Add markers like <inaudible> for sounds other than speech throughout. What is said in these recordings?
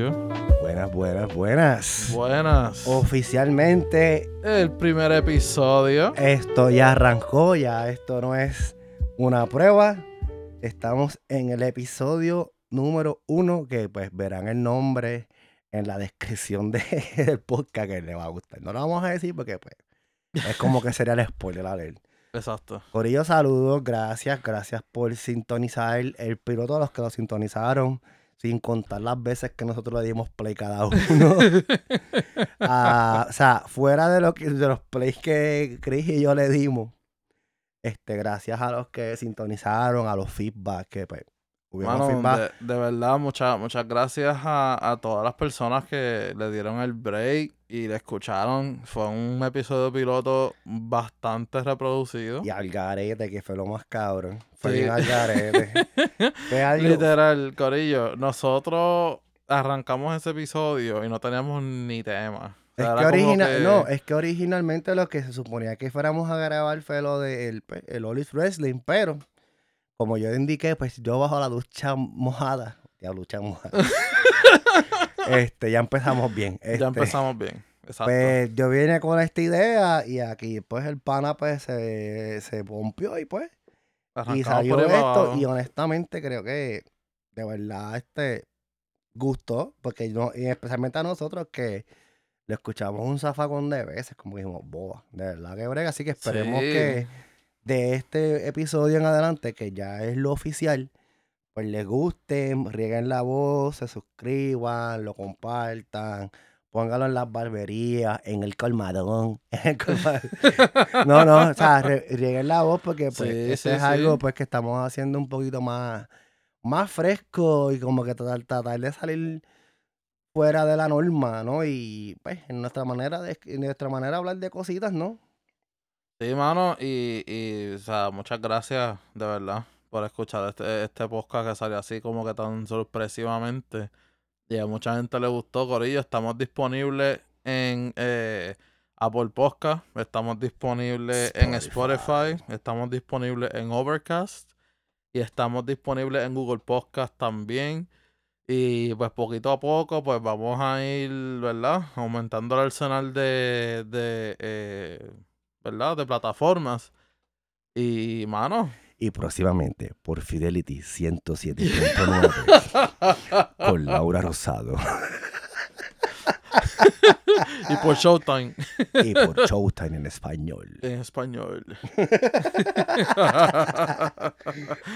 Buenas, buenas, buenas. Buenas. Oficialmente El primer episodio. esto ya arrancó, ya esto no es una prueba. Estamos en el episodio número uno que pues verán el nombre en la descripción de- <laughs> del podcast que le va a gustar. No lo vamos a decir porque pues es como que sería el spoiler alert. Exacto. Corillo, saludos, gracias, gracias por sintonizar el piloto a los que lo sintonizaron, sin contar las veces que nosotros le dimos play cada uno. <laughs> Ah, o sea, fuera de, lo que, de los plays que Chris y yo le dimos, este, gracias a los que sintonizaron, a los feedback, que pues, Mano, de, de verdad, muchas muchas gracias a, a todas las personas que le dieron el break y le escucharon. Fue un episodio piloto bastante reproducido. Y al garete, que fue lo más cabrón. Fue Sí. bien al garete. <laughs> Literal, Corillo. Nosotros arrancamos ese episodio y no teníamos ni tema. O Es que, era como origina- que- no, es que originalmente lo que se suponía que fuéramos a grabar fue lo del de el Olive Wrestling, pero como yo indiqué, pues yo bajo la ducha mojada, ya ducha mojada, <laughs> este, ya empezamos bien. Ya este, empezamos bien. Exacto. Pues yo vine con esta idea y aquí pues el pana pues se, se pompió y pues y Arrancamos salió ahí para esto abajo. y honestamente creo que de verdad este gustó porque no, y especialmente a nosotros que lo escuchamos un zafacón de veces como dijimos boba de verdad que brega así que esperemos Sí. que de este episodio en adelante que ya es lo oficial pues les guste rieguen la voz se suscriban lo compartan póngalo en las barberías, en el colmadón, <laughs> en el colmadón. No, no, o sea, rieguen la voz porque pues Sí, eso sí, es algo pues que estamos haciendo un poquito más, más fresco y como que tratar, tratar de salir fuera de la norma, ¿no? Y pues en nuestra manera de, en nuestra manera de hablar de cositas, ¿no? Sí, mano, y, y, o sea, muchas gracias, de verdad, por escuchar este, este podcast que salió así como que tan sorpresivamente. Y a mucha gente le gustó, Corillo. Estamos disponibles en eh, Apple Podcast, estamos disponibles en Spotify. Spotify, estamos disponibles en Overcast y estamos disponibles en Google Podcast también. Y pues poquito a poco, pues vamos a ir, ¿verdad? Aumentando el arsenal de, de eh, ¿verdad? De plataformas. Y, mano. Y próximamente por Fidelity 107.9 con <laughs> Laura Rosado y por Showtime y por Showtime en español. en español.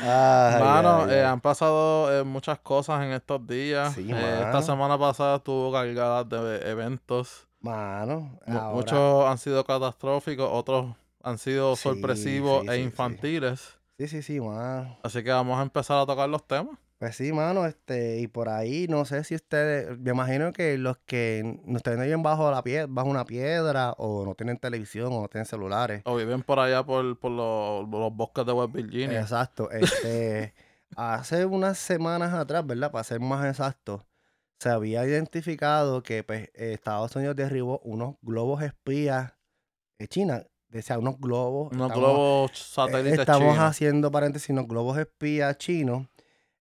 Mano, eh, han pasado eh, muchas cosas en estos días. Sí, Eh, esta semana pasada estuvo cargada de eventos. Mano, ahora- Muchos han sido catastróficos, otros han sido Sí, sorpresivos sí, e sí, infantiles. Sí, sí, sí, mano. Así que vamos a empezar a tocar los temas. Pues sí, mano, este, y por ahí, no sé si ustedes, me imagino que los que no estén viven bajo la pie, bajo una piedra, o no tienen televisión, o no tienen celulares. O viven por allá por, por los, los bosques de West Virginia. Exacto. Este, <laughs> hace unas semanas atrás, ¿verdad? Para ser más exacto, se había identificado que pues, Estados Unidos derribó unos globos espías de China. Decía, unos globos. Unos estamos- globos Eh, satélites Estamos chinos. haciendo paréntesis, unos globos espías chinos.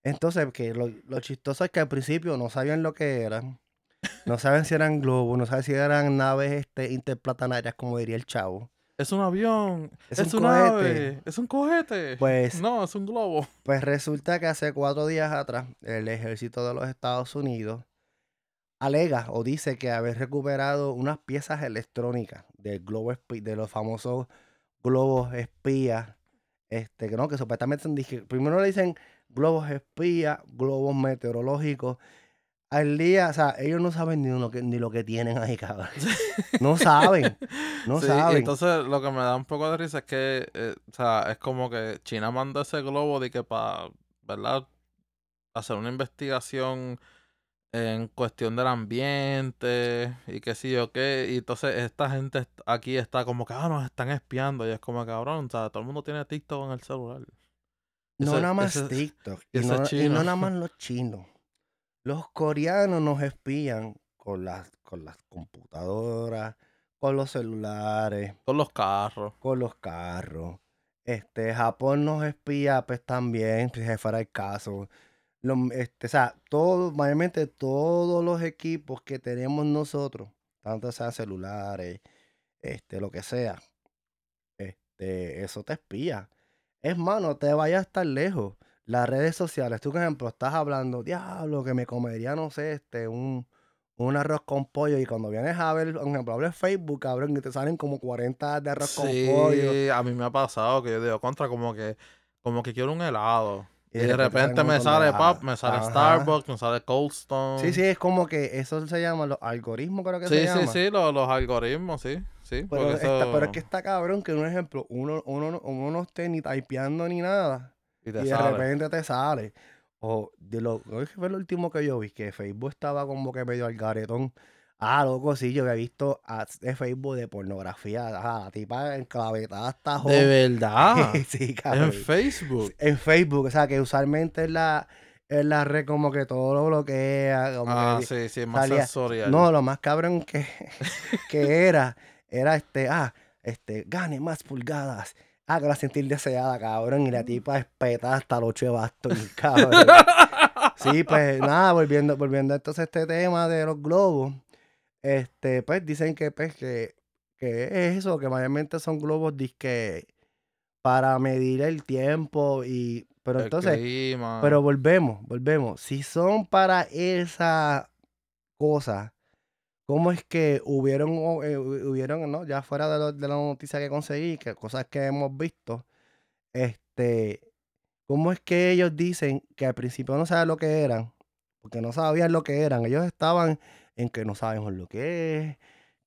Entonces, que lo, lo chistoso es que al principio no sabían lo que eran. No saben si eran globos, no saben si eran naves este, interplatanarias, como diría el chavo. Es un avión. Es Es, un un cohete. ave. Es un cohete. Pues- No, es un globo. Pues resulta que hace cuatro días atrás, el ejército de los Estados Unidos alega o dice que haber recuperado unas piezas electrónicas del globo de los famosos globos espías. Este, que no, que supuestamente son primero le dicen globos espías, globos meteorológicos. Al día, o sea, ellos no saben ni lo que, ni lo que tienen ahí, cabrón. <laughs> No saben, no Sí, saben. entonces lo que me da un poco de risa es que, eh, o sea, es como que China mandó ese globo de que para, ¿verdad? Hacer una investigación en cuestión del ambiente y qué sé yo qué. Y entonces esta gente aquí está como que, ah, nos están espiando. Y es como, cabrón, o sea, todo el mundo tiene TikTok en el celular. No Ese- nada más ese- TikTok. <laughs> Y no, y no chino. nada más <laughs> los chinos. Los coreanos nos espían con las, con las computadoras, con los celulares, Con los carros. con los carros. Este, Japón nos espía, pues también, si fuera el caso. Este, o sea, todo, mayormente todos los equipos que tenemos nosotros, tanto sean celulares, este, lo que sea, este, eso te espía. Es más, no te vayas tan lejos. Las redes sociales, tú, por ejemplo, estás hablando, diablo, que me comería, no sé, este, un, un arroz con pollo y cuando vienes a ver, por ejemplo, abres Facebook, cabrón, y te salen como 40 de arroz con pollo. Sí, a mí me ha pasado que yo digo contra como que como que quiero un helado. Y, de repente, me sale pop, me sale Starbucks, me sale Cold Stone. Sí, sí, es como que eso se llama los algoritmos, creo que se llama. Sí, sí, sí, los, algoritmos, sí. sí pero, pero es que está cabrón que un ejemplo, uno, uno, uno no esté ni typeando ni nada. Y, de repente te sale. O de lo, que fue lo último que yo vi, que Facebook estaba como que medio al garetón. Ah, loco, sí, yo había visto de Facebook de pornografía. Ajá, la tipa enclavetada hasta ¿De verdad? <laughs> sí, cabrón. En Facebook. En Facebook, o sea, que usualmente es la, es la red como que todo lo bloquea. Como ah, sí, sí, más sensorial. No, lo más cabrón que, <laughs> que era, era este, ah, este, gane más pulgadas Ah, que la sentir deseada, cabrón. Y la tipa espeta hasta los ocho bastos, <laughs> cabrón. sí, pues nada, volviendo, volviendo entonces a este tema de los globos. Este, pues dicen que, pues, que, que es eso, que mayormente son globos disque para medir el tiempo y pero entonces pero volvemos volvemos. Si son para esa cosa cómo es que hubieron, eh, hubieron ¿no? ya fuera de, de, la noticia que conseguí, que cosas que hemos visto, este, cómo es que ellos dicen que al principio no saben lo que eran, porque no sabían lo que eran, ellos estaban en que no sabemos lo que es,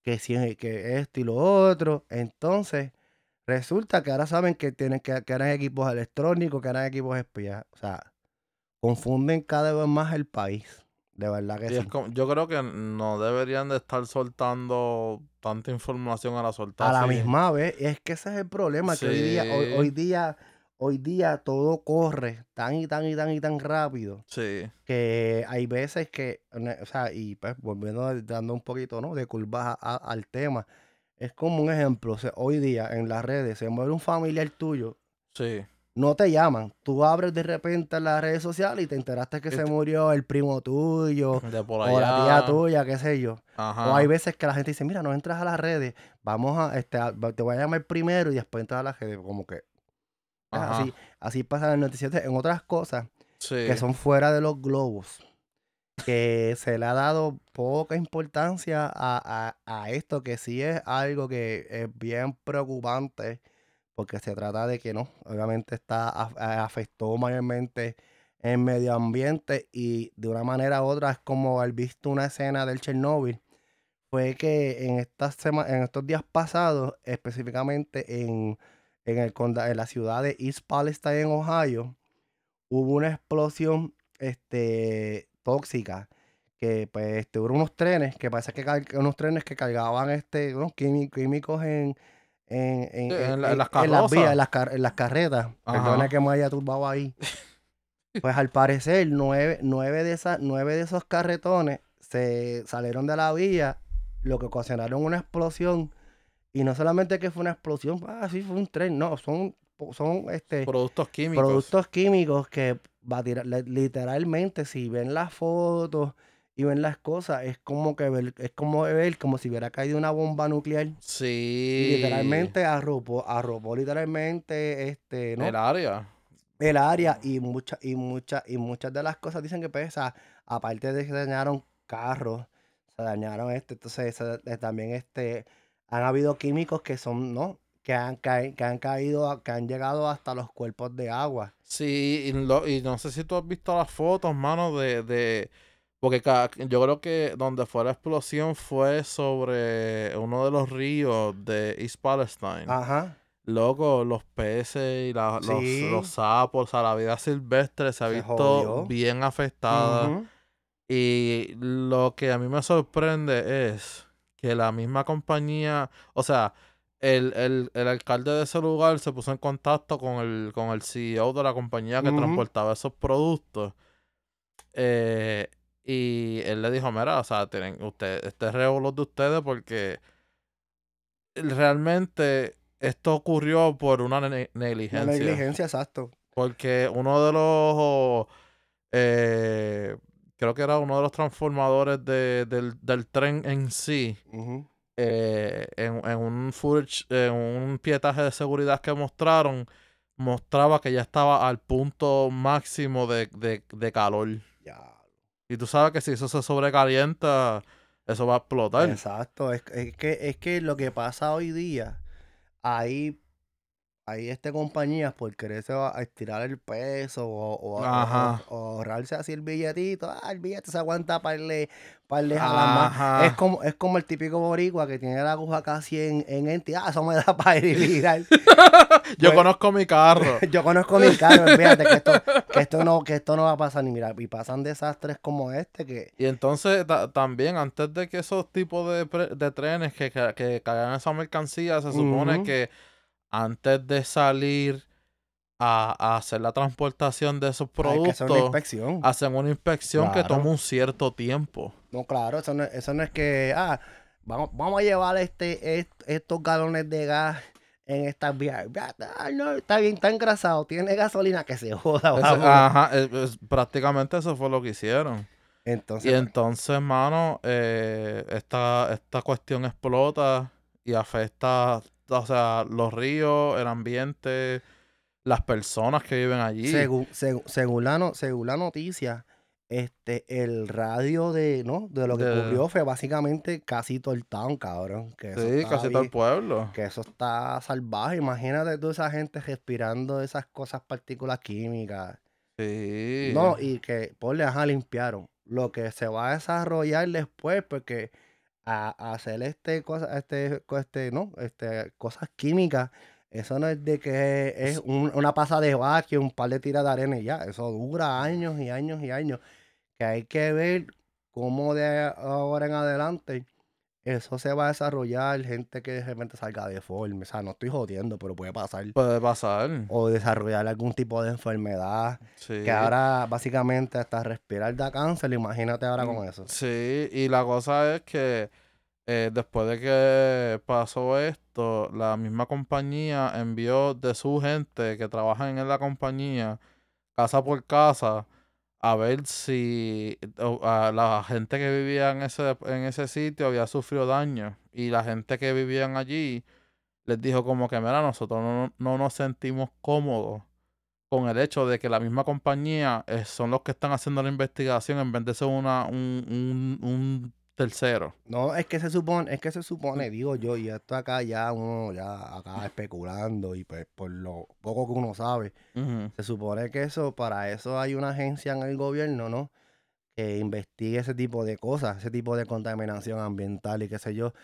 que si que esto y lo otro, entonces resulta que ahora saben que tienen que, que eran equipos electrónicos, que eran equipos espías, o sea, confunden cada vez más el país. De verdad que sí. yo creo que no deberían de estar soltando tanta información a la soltar. A la misma vez, es que ese es el problema, que hoy día, hoy, día, hoy día todo corre tan y tan y tan y tan rápido. Sí. Que hay veces que, o sea, y pues volviendo dando un poquito, ¿no? De curvas al tema. Es como un ejemplo, hoy día en las redes se muere un familiar tuyo. Sí no te llaman. Tú abres de repente las redes sociales y te enteraste que se murió el primo tuyo o la tía tuya, qué sé yo. O hay veces que la gente dice, mira, no entras a las redes, vamos a, este, te voy a llamar primero y después entras a las redes. Como que así, así pasa en noticias. En otras cosas que son fuera de los globos, que se le ha dado poca importancia a, a esto, que sí es algo que es bien preocupante porque se trata de que no, obviamente está afectó mayormente el medio ambiente y de una manera u otra es como haber visto una escena del Chernobyl fue que en estas en estos días pasados específicamente en, en el en la ciudad de East Palestine en Ohio hubo una explosión este tóxica que pues este, hubo unos trenes que parece que unos trenes que cargaban este unos químicos en en, las vías, en las, carretas. Perdona que me haya turbado ahí. <laughs> Pues al parecer, nueve, nueve, de esas, nueve de esos carretones se salieron de la vía, lo que ocasionaron una explosión. Y no solamente que fue una explosión, ah, sí, fue un tren, no, son, son este, productos químicos. Productos químicos que va a tirar, literalmente, si ven las fotos y ven las cosas, es como que ver, es como ver como si hubiera caído una bomba nuclear. Sí. literalmente arropó, arropó literalmente este, ¿no? El área. El área y muchas, y muchas, y muchas de las cosas dicen que pesa, pues, aparte de que se dañaron carros, se dañaron este, entonces eh, también este, han habido químicos que son, ¿no? Que han, que han caído, que han llegado hasta los cuerpos de agua. Sí, y, y no sé si tú has visto las fotos, mano, de porque yo creo que donde fue la explosión fue sobre uno de los ríos de East Palestine. Ajá. Loco, los peces y los, los, sapos, o sea, la vida silvestre se ha visto bien afectada. Y lo que a mí me sorprende es que la misma compañía, o sea, el, el, alcalde de ese lugar se puso en contacto con el, con el CEO de la compañía que transportaba esos productos. Eh, y él le dijo, mira, o sea, tienen usted, este es de ustedes porque realmente esto ocurrió por una ne- Una negligencia. negligencia, exacto. Porque uno de los. eh, creo que era uno de los transformadores de- del, del tren en sí. Eh, en, en un footage, en un pietaje de seguridad que mostraron, mostraba que ya estaba al punto máximo de, de, de calor. Ya. Y tú sabes que si eso se sobrecalienta, eso va a explotar. Exacto. Es, es que, es que lo que pasa hoy día, hay, hay este compañías por quererse a a estirar el peso o, o- ahorrarse así el billetito. Ah, el billete se aguanta para el par de jalas más. Es como, es como el típico boricua que tiene la aguja casi en, en enti. Ah, eso me da <laughs> para ir y virar. Yo Pues- conozco mi carro. <laughs> Yo conozco mi carro, fíjate que esto, que esto no, que esto no va a pasar ni mira, y pasan desastres como este que Y entonces ta- también, antes de que esos tipos de, de trenes que, ca- que caigan esa mercancía, se supone que antes de salir a, a hacer la transportación de esos que hacer una productos, inspección. hacen una inspección que toma un cierto tiempo. No, claro, eso no, eso no es que, ah, vamos, vamos a llevar este, est- estos galones de gas en estas vías. No, está bien, está engrasado, tiene gasolina que se joda. Ajá, es- es- prácticamente eso fue lo que hicieron. Entonces, Y entonces, mano, eh, esta, esta cuestión explota y afecta, o sea, los ríos, el ambiente, las personas que viven allí. según, según, según la, no- según la noticia, este, el radio de, ¿no? de lo que De- ocurrió fue básicamente casi todo el town, cabrón. Que sí, casi todo el pueblo. Que eso está salvaje. Imagínate toda esa gente respirando esas cosas, partículas químicas. Sí. No, y que, ponle, ajá, limpiaron. Lo que se va a desarrollar después, porque a, a hacer este cosa, este, este, no, este, cosas químicas, eso no es de que es un- una pasa de vaque, un par de tiras de arena y ya. Eso dura años y años y años. Que hay que ver cómo de ahora en adelante eso se va a desarrollar. Gente que de repente salga deforme. O sea, no estoy jodiendo, pero puede pasar. Puede pasar. O desarrollar algún tipo de enfermedad. Sí. Que ahora básicamente hasta respirar da cáncer, imagínate ahora con eso. Sí, y la cosa es que eh, después de que pasó esto, la misma compañía envió de su gente que trabajan en la compañía, casa por casa, a ver si a la gente que vivía en ese, en ese sitio había sufrido daño. Y la gente que vivían allí les dijo como que, mira, nosotros no, no nos sentimos cómodos con el hecho de que la misma compañía eh, son los que están haciendo la investigación en vez de ser una, un, un, un tercero. No, es que se supone, es que se supone, digo yo, y esto acá ya uno ya acá <laughs> especulando y pues por lo poco que uno sabe, se supone que eso, para eso hay una agencia en el gobierno, ¿no? Que investigue ese tipo de cosas, ese tipo de contaminación ambiental y qué sé yo.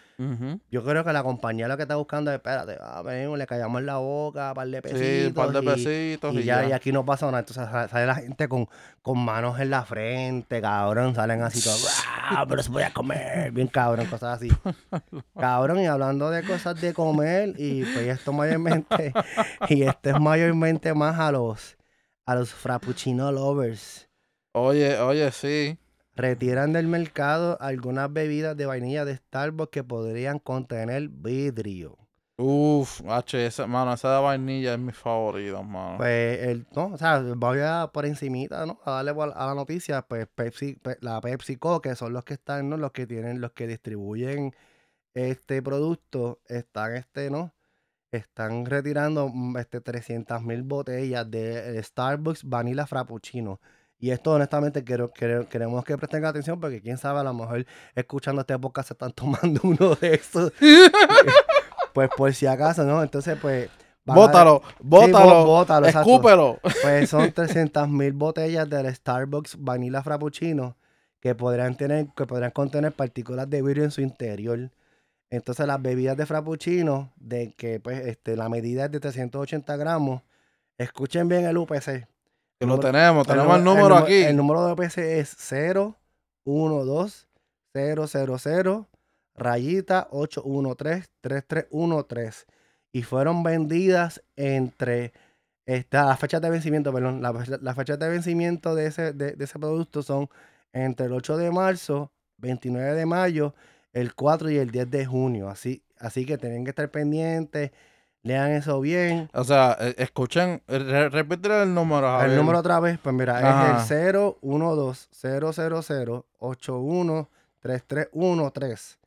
Yo creo que la compañía lo que está buscando es, espérate, a ver, le callamos la boca, par de pesitos. Sí, un par de pesitos y, Y ya, ya. y aquí no pasa nada. Entonces sa- sale la gente con, con manos en la frente, cabrón. Salen así todos. "Ah, Pero se voy a comer. Bien cabrón, cosas así. <laughs> Cabrón, y hablando de cosas de comer, y pues esto mayormente, <laughs> y esto es mayormente más a los, a los frappuccino lovers. Oye, oye, sí. Retiran del mercado algunas bebidas de vainilla de Starbucks que podrían contener vidrio. Uf, H, ese, mano, esa de vainilla es mi favorita, mano. Pues, el, no, o sea, voy a por encimita, ¿no? A darle a la noticia, pues Pepsi, pe- la PepsiCo, que son los que están, ¿no? Los que tienen, los que distribuyen este producto, están, este, ¿no? Están retirando mm, este 300 mil botellas de eh, Starbucks Vanilla Frappuccino. Y esto, honestamente, quiero, quiero- queremos que presten atención porque quién sabe, a lo mejor escuchando este podcast se están <laughs> tomando uno de esos. <laughs> pues por si acaso, ¿no? Entonces, pues... Bótalo, Sí, bótalo, bó- bótalo, exacto. escúpelo. Pues son <laughs> 300 mil botellas del Starbucks Vanilla Frappuccino que podrían tener, que podrían contener partículas de vidrio en su interior. Entonces las bebidas de Frappuccino, de que pues este, la medida es de 380 gramos, escuchen bien el UPC. Que lo tenemos, tenemos el nu- número nume- aquí. El número de UPC es 012-000 rayita 813-3313 y fueron vendidas entre esta, las fechas de vencimiento, perdón, la fecha- las fechas de vencimiento de ese, de, de ese producto son entre el 8 de marzo, 29 de mayo, el 4 y el 10 de junio. Así, así que tienen que estar pendientes Lean eso bien. O sea, eh, escuchen, eh, re- repítele el número. El Javier. número otra vez, pues mira, Ajá. es el 012-000-813-3313.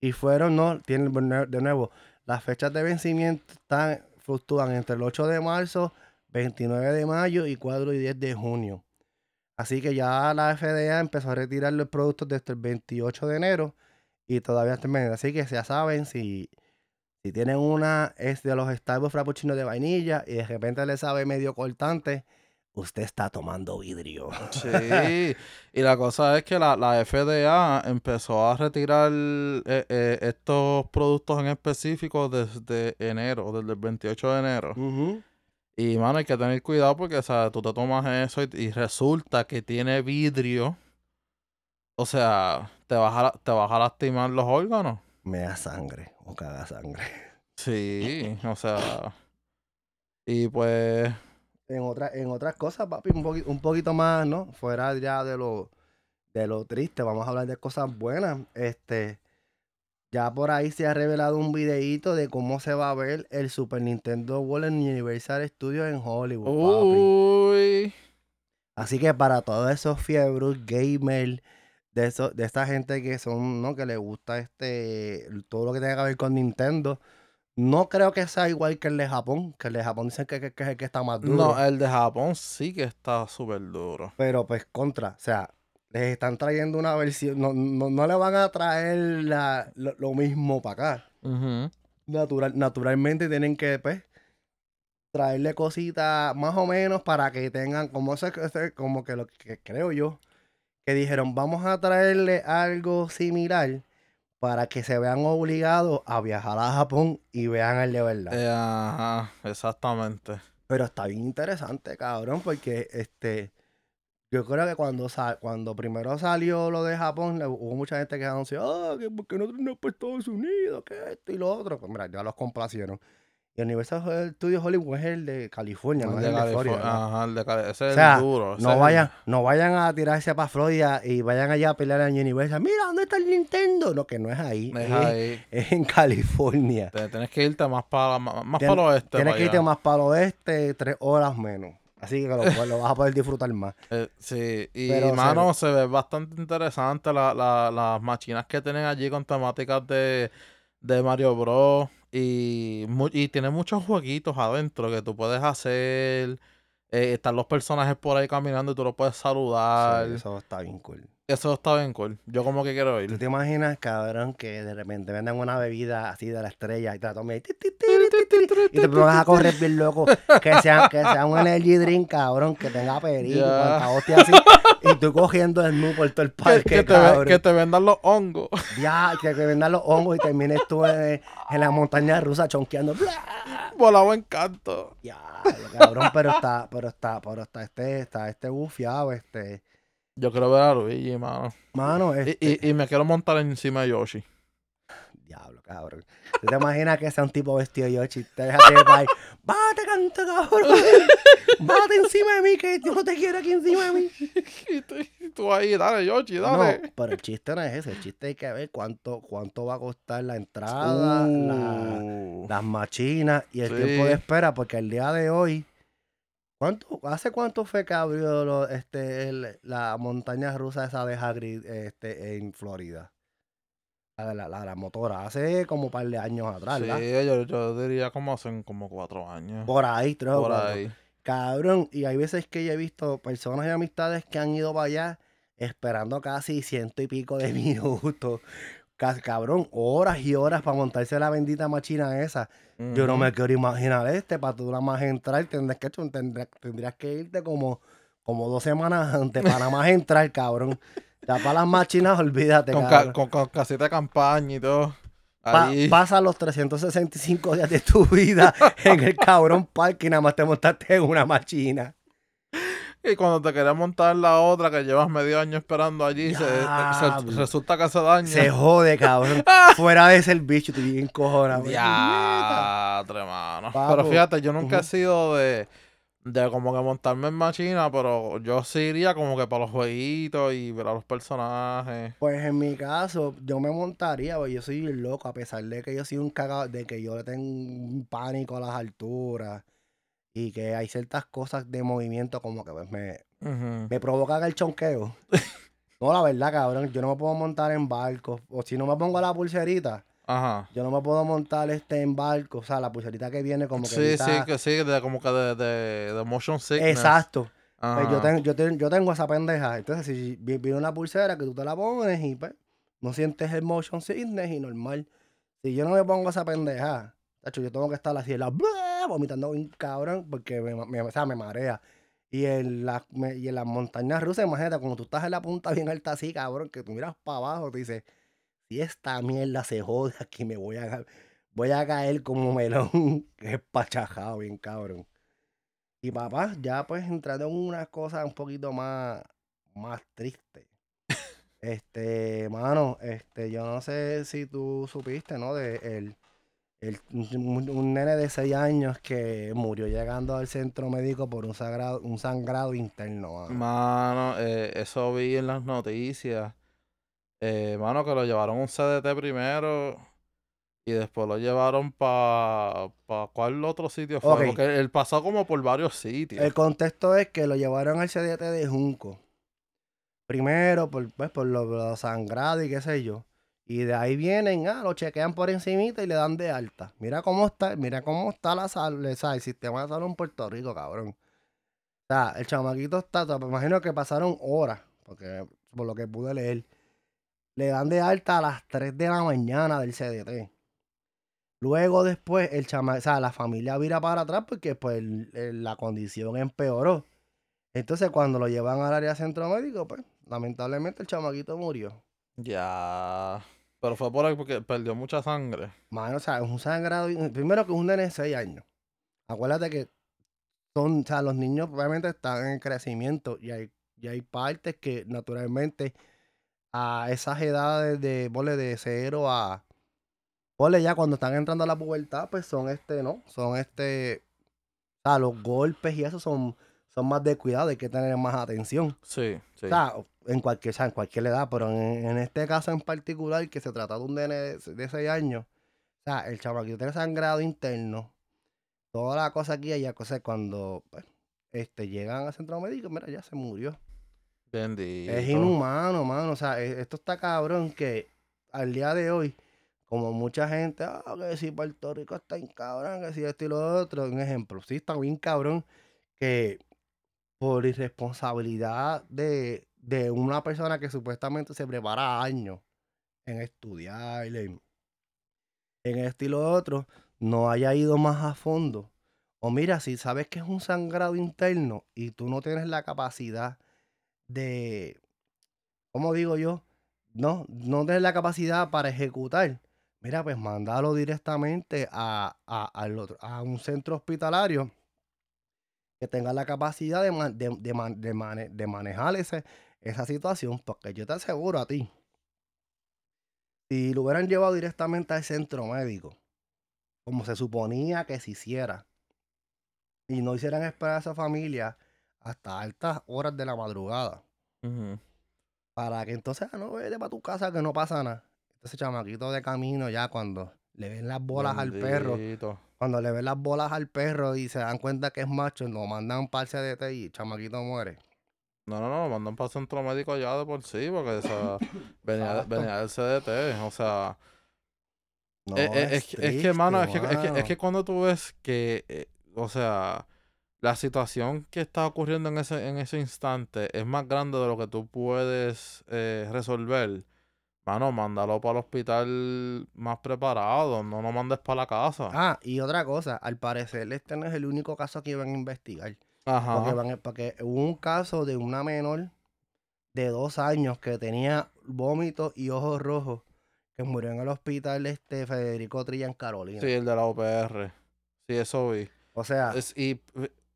Y fueron, no, tienen de nuevo, las fechas de vencimiento están, fluctúan entre el 8 de marzo, 29 de mayo y 4 y 10 de junio. Así que ya la FDA empezó a retirar los productos desde el 28 de enero y todavía en medio. Así que ya saben, si, si tienen una, es de los Starbucks Frappuccino de vainilla y de repente le sabe medio cortante, usted está tomando vidrio. Sí, <laughs> y la cosa es que la, la FDA empezó a retirar eh, eh, estos productos en específico desde enero, desde el 28 de enero. Y, mano, hay que tener cuidado porque, o sea, tú te tomas eso y, y resulta que tiene vidrio. O sea, te vas, a, te vas a lastimar los órganos. Me da sangre o caga sangre. Sí, o sea. Y pues, En, otra, en otras cosas, papi, un, poqui- un poquito más, ¿no? Fuera ya de lo, de lo triste, vamos a hablar de cosas buenas. Este, ya por ahí se ha revelado un videíto de cómo se va a ver el Super Nintendo World en Universal Studios en Hollywood, papi. uy. Así que para todos esos fiebros gamers, de eso, de esta gente que son, ¿no? Que le gusta este, todo lo que tenga que ver con Nintendo. No creo que sea igual que el de Japón, que el de Japón dicen que, que- que es el que está más duro. No, el de Japón sí que está súper duro. Pero pues contra, o sea, les están trayendo una versión, no, no, no le van a traer la- lo, lo mismo para acá. Natural, naturalmente tienen que, pues, traerle cositas más o menos para que tengan, como, ese, ese- como que lo que creo yo, que dijeron, vamos a traerle algo similar para que se vean obligados a viajar a Japón y vean el de verdad. Eh, ajá, exactamente. Pero está bien interesante, cabrón, porque este. Yo creo que cuando cuando primero salió lo de Japón, hubo mucha gente que anunció, ah, que por qué no tenemos para Estados Unidos, que esto y lo otro. Pues mira, ya los complacieron. Y Universal Studios Hollywood es el de California, no El es de el de Florida. California. Ajá, el de Cali- ese O es sea, el duro. ese es No el- vayan, no vayan a tirarse para Florida y vayan allá a pelear en Universal. Mira, ¿dónde está el Nintendo? No, que no es ahí. Es Es, ahí. es en California. Te- Tienes que irte más para más, más Tien- para el oeste. Tienes para que irte allá. más para el oeste, tres horas menos. Así que lo, <laughs> lo vas a poder disfrutar más. Eh, sí, y Pero, mano, se ve bastante interesante la- la- las máquinas que tienen allí con temáticas de, de Mario Bros. Y, y tiene muchos jueguitos adentro que tú puedes hacer. Eh, están los personajes por ahí caminando y tú los puedes saludar. Sí, eso está bien cool. Eso está bien cool. Yo como que quiero ¿Tú ir. te imaginas, cabrón, que de repente vendan una bebida así de la estrella y te la tomes y, te pongas a correr bien loco? Que sea, que sea un energy drink, cabrón, que tenga perico, cuanta hostia así, y tú cogiendo el nu por todo el <laughs> Que, parque, que te, ve- cabrón. que te vendan los hongos. Ya, que te vendan los hongos y termines tú en, en la montaña rusa chonqueando. Volado en canto. Ya, cabrón, pero está, pero está, pero está este, está este bufiado, este. Yo quiero ver a Luigi, mano. Mano, Y, este. y, y me quiero montar encima de Yoshi. Diablo, cabrón. ¿Tú te imaginas que sea un tipo vestido de Yoshi? Te deja que va y, Bájate, canta, cabrón. Bájate encima de mí, que yo no te quiero aquí encima de mí. <laughs> y tú, ahí, dale, Yoshi, dale. No, pero el chiste no es ese. El chiste hay que ver cuánto, cuánto va a costar la entrada, la- Uh. las machinas y el Sí. tiempo de espera, porque el día de hoy. ¿Cuánto, ¿Hace cuánto fue que abrió lo- este, el- la montaña rusa esa de Hagrid este, en Florida? La, la, la, la motora, hace como un par de años atrás, Sí, ¿verdad? yo, yo diría como hacen como cuatro años. Por ahí, tres Por cuatro. ahí. Cabrón, y hay veces que yo he visto personas y amistades que han ido para allá esperando casi ciento y pico de <laughs> minutos. Cabrón, horas y horas para montarse la bendita machina esa. Yo no me quiero imaginar este, para tú nada más entrar, tendrías que, tendrías, tendrías que irte como, como dos semanas antes para nada más entrar, cabrón. Ya para las machinas, olvídate, Con, ca- con, con casita de campaña y todo. Pa- Ahí. pasa los 365 días de tu vida en el cabrón parque y nada más te montaste en una machina. Y cuando te querías montar la otra que llevas medio año esperando allí, se- resulta que se daña. Se jode, cabrón. <laughs> Fuera de ese el bicho, estoy bien cojonado. Diatre, mano. Pero fíjate, yo nunca he sido de, de como que montarme en máquina, pero yo sí iría como que para los jueguitos y ver a los personajes. Pues en mi caso, yo me montaría, porque yo soy loco, a pesar de que yo soy un cagado, de que yo le tengo un pánico a las alturas y que hay ciertas cosas de movimiento como que pues, me, me provocan el chonqueo. <laughs> no, la verdad, cabrón, yo no me puedo montar en barcos. O si no me pongo la pulserita, Ajá. yo no me puedo montar este en barco. O sea, la pulserita que viene como que Sí, sí, evita- que sí, de, como que de, de, de motion sickness. Exacto. Pues yo, tengo, yo, ten- yo tengo esa pendeja. Entonces, si vi- viene una pulsera que tú te la pones y pues, no sientes el motion sickness y normal. Si yo no me pongo esa pendeja, tacho, yo tengo que estar así, en la, vomitando un cabrón porque me, me- o sea, me marea. Y en, las me- y en las montañas rusas, imagínate, cuando tú estás en la punta bien alta así, cabrón, que tú miras para abajo, te dices, si esta mierda se jode aquí, me voy a, voy a caer como melón, que <laughs> es pachajado, bien cabrón. Y papá, ya pues entrando en una cosa un poquito más, más triste. <laughs> Este, mano, este, yo no sé si tú supiste, ¿no? De el, el- un, un nene de 6 años que murió llegando al centro médico por un sangrado, un sangrado interno, mano. Mano, eh, eso vi en las noticias. Eh, mano, que lo llevaron a un CDT primero y después lo llevaron para pa, ¿cuál otro sitio fue? Porque él pasó como por varios sitios. El contexto es que lo llevaron al CDT de Junco. Primero, por, pues, por lo, lo sangrado y qué sé yo. Y de ahí vienen, ah, lo chequean por encimita y le dan de alta. Mira cómo está, mira cómo está la salud, el sistema de salud en Puerto Rico, cabrón. O sea, el chamaquito está, me imagino que pasaron horas, porque por lo que pude leer, le dan de alta a las 3 de la mañana del CDT. Luego después el chama, o sea, la familia vira para atrás porque pues la condición empeoró. Entonces cuando lo llevan al área centro médico, pues lamentablemente el chamaquito murió. Ya. Pero fue por ahí porque perdió mucha sangre. Mano, o sea, es un sangrado. Primero que es un nene de 6 años. Acuérdate que son, o sea, los niños obviamente están en crecimiento y hay, y hay partes que naturalmente a esas edades de, ponle, de 0 a, ponle ya cuando están entrando a la pubertad, pues son este, ¿no? Son este, o sea, los golpes y eso son, son más de cuidado, hay que tener más atención. Sí, sí. O sea, en cualquier, o sea, en cualquier edad, pero en, en este caso en particular, que se trata de un nene de, de 6 años, o sea, el chamaquito tiene sangrado interno, toda la cosa aquí, allá, cosa cuando pues, este, llegan al centro médico, mira, ya se murió. Bendito. Es inhumano, mano, o sea, e- esto está cabrón que al día de hoy, como mucha gente, ah, que si Puerto Rico está en cabrón, que si esto y lo otro, un ejemplo, sí está bien cabrón que por irresponsabilidad de, de una persona que supuestamente se prepara años en estudiar, en, en esto y lo otro, no haya ido más a fondo. O mira, si sabes que es un sangrado interno y tú no tienes la capacidad de, ¿cómo digo yo? No, no tienes la capacidad para ejecutar. Mira, pues mándalo directamente a, a, otro- a un centro hospitalario que tenga la capacidad de, ma- de, de man- mane- de manejar ese, esa situación, porque yo te aseguro a ti, si lo hubieran llevado directamente al centro médico, como se suponía que se hiciera, y no hicieran esperar a esa familia hasta altas horas de la madrugada, para que entonces ah, no vete para tu casa que no pasa nada. Ese chamaquito de camino ya cuando le ven las bolas al perro, cuando le ven las bolas al perro y se dan cuenta que es macho, lo mandan para el CDT y el chamaquito muere. No, no, no, lo mandan para el centro médico ya de por sí, porque <coughs> venía, venía del CDT, o sea, No, eh, eh, es, que- es que, mano, es que, es, que, es mano. que cuando tú ves que, eh, o sea, la situación que está ocurriendo en ese, en ese instante es más grande de lo que tú puedes eh, resolver, mano, mándalo para el hospital más preparado, no lo mandes para la casa. Ah, y otra cosa, al parecer este no es el único caso que iban a investigar. Ajá. Porque, van a- porque hubo un caso de una menor de dos años que tenía vómitos y ojos rojos que murió en el hospital este Federico Trilla en Carolina. Sí, el de la OPR. Sí, eso vi. O sea, Es- y,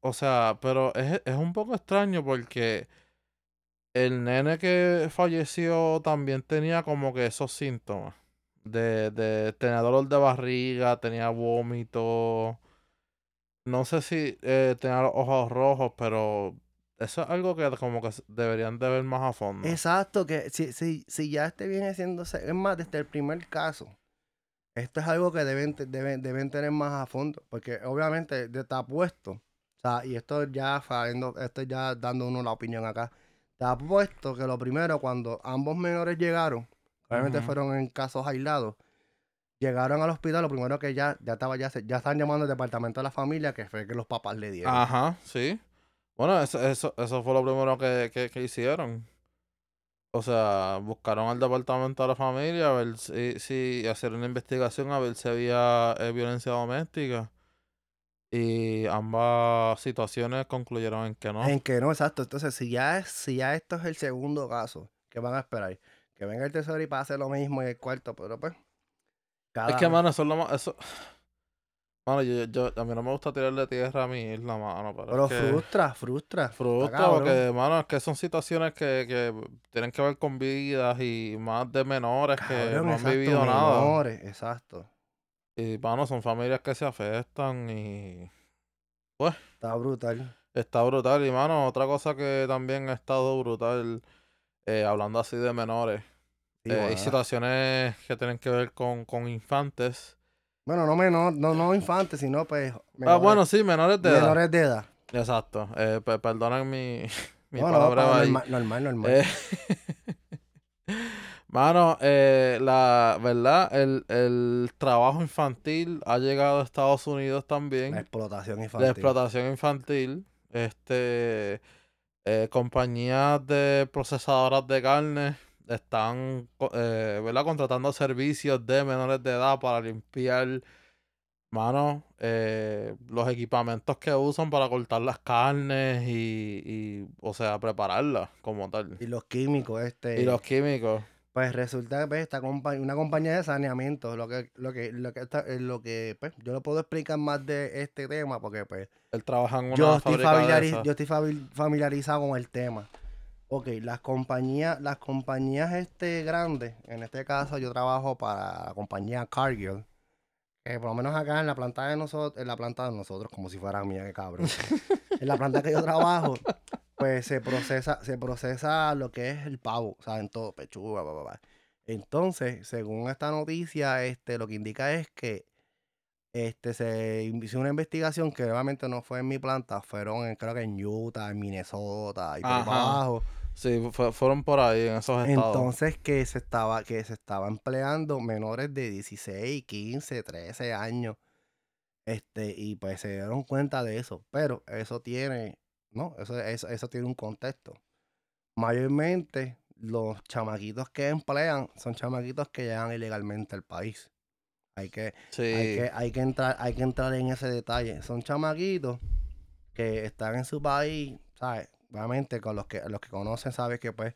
o sea, pero es, es un poco extraño porque el nene que falleció también tenía como que esos síntomas. De, de tenía dolor de barriga, tenía vómito. No sé si eh, tenía los ojos rojos, pero eso es algo que como que deberían de ver más a fondo. Exacto, que si, si, si ya este viene siendo, es más, desde el primer caso, esto es algo que deben, deben, deben tener más a fondo, porque obviamente te apuesto, o sea, y esto ya esto ya dando uno la opinión acá, te apuesto que lo primero, cuando ambos menores llegaron, obviamente fueron en casos aislados, llegaron al hospital, lo primero que ya, ya estaba, ya, se- ya están llamando al departamento de la familia, que fue que los papás le dieron. Ajá, sí. Bueno, eso, eso, eso fue lo primero que, que, que hicieron. O sea, buscaron al departamento de la familia a ver si, si hacer una investigación a ver si había eh, violencia doméstica. Y ambas situaciones concluyeron en que no. En que no, exacto. Entonces, si ya, es, si ya esto es el segundo caso, ¿qué van a esperar? Que venga el tercero y pase lo mismo y el cuarto, pero pues. Cada... Es que, mano, eso es lo más. Eso... Mano, yo, yo, a mí no me gusta tirarle tierra a mi isla, mano. Pero, pero es que frustra, frustra. frustra porque, mano, es que son situaciones que, que tienen que ver con vidas y más de menores que no han vivido nada. menores, exacto. Y, mano, son familias que se afectan y Está brutal. está brutal. Y, mano, otra cosa que también ha estado brutal, eh, hablando así de menores, Sí, eh, bueno. situaciones que tienen que ver con, con infantes. Bueno, no menor, no, no infantes, sino pues. Ah, menores- bueno, sí, menores de edad. menores de edad. Exacto. Eh, mi, <laughs> mi No, no, palabra pa- ahí. normal, normal, normal. Eh, <laughs> Mano, eh, la verdad, el, el trabajo infantil ha llegado a Estados Unidos también. La explotación infantil. explotación infantil. Este, eh, compañías de procesadoras de carne están, eh, ¿verdad? Contratando servicios de menores de edad para limpiar, mano, eh, los equipamientos que usan para cortar las carnes y, y, o sea, prepararlas como tal. Y los químicos, este. Y los químicos. Pues resulta que pues, esta compa- una compañía de saneamiento, lo que, lo que, lo que, está- eh, lo que pues, yo le puedo explicar más de este tema, porque pues Él trabaja en una yo estoy, fábrica de familiari- esas. yo estoy familiarizado con el tema. Ok, las compañías, las compañías este grandes, en este caso yo trabajo para la compañía Cargill, que por lo menos acá en la planta de nosotros, en la planta de nosotros, como si fuera mía, qué cabrón. <laughs> en la planta que yo trabajo, pues se procesa, se procesa lo que es el pavo, o sea, en todo, pechuga, pa, pa, pa. Entonces, según esta noticia, este, lo que indica es que este, se hizo una investigación que obviamente no fue en mi planta, fueron en, creo que en Utah, en Minnesota y por abajo. Sí, fue- fueron por ahí en esos estados. Entonces que se estaba, que se estaba empleando menores de 16, 15, 13 años. Este, y pues se dieron cuenta de eso. Pero eso tiene, ¿no? Eso, eso, eso tiene un contexto. Mayormente, los chamaquitos que emplean son chamaquitos que llegan ilegalmente al país. Hay que, sí. hay que, hay que entrar, hay que entrar en ese detalle. Son chamaquitos que están en su país, ¿sabes? Obviamente con los que los que conocen saben que pues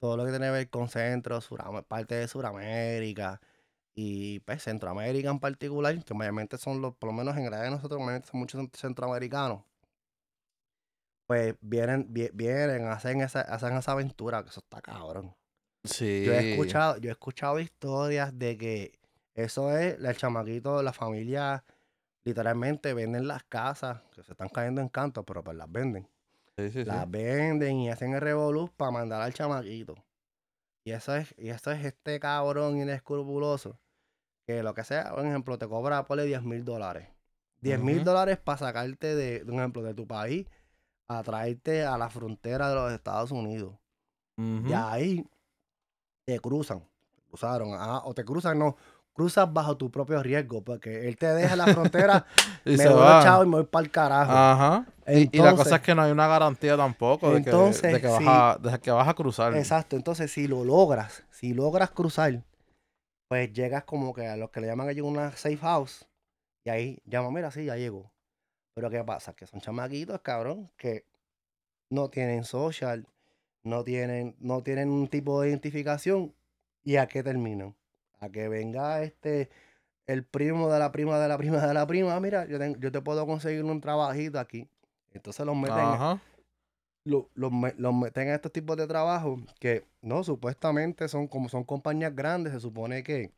todo lo que tiene que ver con centro, Suram- parte de Sudamérica y pues Centroamérica en particular, que mayormente son los, por lo menos en área de nosotros, mayormente son muchos cent- centroamericanos. Pues vienen, vie- vienen, hacen esa, hacen esa aventura, que eso está cabrón. sí. Yo he escuchado, yo he escuchado historias de que eso es el chamaquito, la familia literalmente venden las casas, que se están cayendo en canto, pero pues las venden. Sí, sí, sí. Las venden y hacen el revolú para mandar al chamaquito. Y eso es, y eso es este cabrón inescrupuloso. Que lo que sea, por ejemplo, te cobra, ponle 10 mil dólares. 10 mil dólares para sacarte de, un ejemplo, de tu país a traerte a la frontera de los Estados Unidos. Y ahí te cruzan. te Cruzaron. ah, o te cruzan, no. Cruzas bajo tu propio riesgo. Porque él te deja en la frontera, <laughs> Y me se voy va. chavo y me voy para el carajo. Ajá. Y, y la cosa Entonces- es que no hay una garantía tampoco de que, Entonces, de que, vas, sí. a, de que vas a cruzar. Exacto. Entonces, si lo logras, si logras cruzar, pues llegas como que a lo que le llaman allí una safe house. Y ahí llama, mira, sí, ya llegó. Pero ¿qué pasa? Que son chamaquitos, cabrón, que no tienen social, no tienen, no tienen un tipo de identificación. ¿Y a qué terminan? A que venga este el primo de la prima de la prima de la prima. "Ah, Mira, yo, ten- yo te puedo conseguir un trabajito aquí. Entonces los meten, Ajá. los, los meten en estos tipos de trabajo que no, supuestamente son como son compañías grandes, se supone que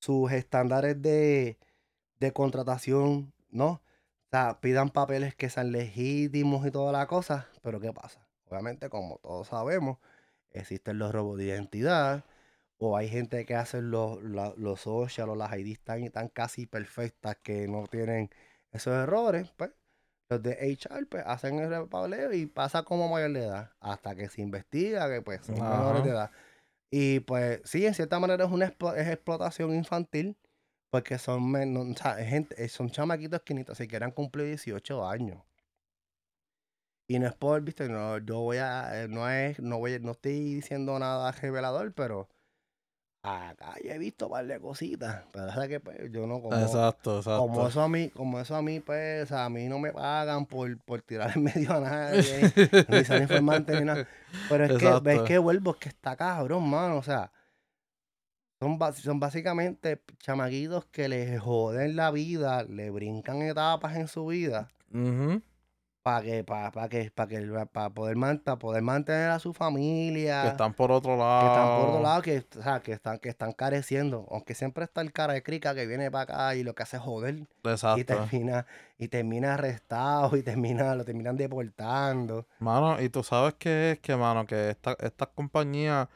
sus estándares de, de contratación, ¿no? o sea, pidan papeles que sean legítimos y toda la cosa, pero ¿qué pasa? Obviamente, como todos sabemos, existen los robos de identidad, o hay gente que hace los, los social o las IDs tan, tan casi perfectas que no tienen esos errores, pues los de HR pues, hacen el repabuleo y pasa como mayor de edad hasta que se investiga que pues son menores de edad. Y pues sí, en cierta manera es una es explotación infantil porque son menos, o sea, gente, eh, son chamaquitos que ni siquiera han cumplido 18 años. Y no es por, viste, no, yo voy a, eh, no es, no voy, no estoy diciendo nada revelador, pero acá ya he visto un par de cositas, pero es que pues, yo no como, exacto, exacto. como eso a mí, como eso a mí, pues, a mí no me pagan por, por tirar en medio a nadie, <laughs> ni ser informante ni nada. Pero es que, ves que vuelvo, es que está cabrón, mano, o sea, son, son básicamente chamaguitos que les joden la vida, le brincan etapas en su vida para que, para, para que, para que, para poder, para poder mantener a su familia. Que están por otro lado. Que están por otro lado, que, o sea, que están, que están careciendo. Aunque siempre está el cara de crica que viene para acá y lo que hace es joder. Exacto. Y termina, y termina arrestado y termina, lo terminan deportando. Mano, y tú sabes que es que, mano, que esta, estas compañías,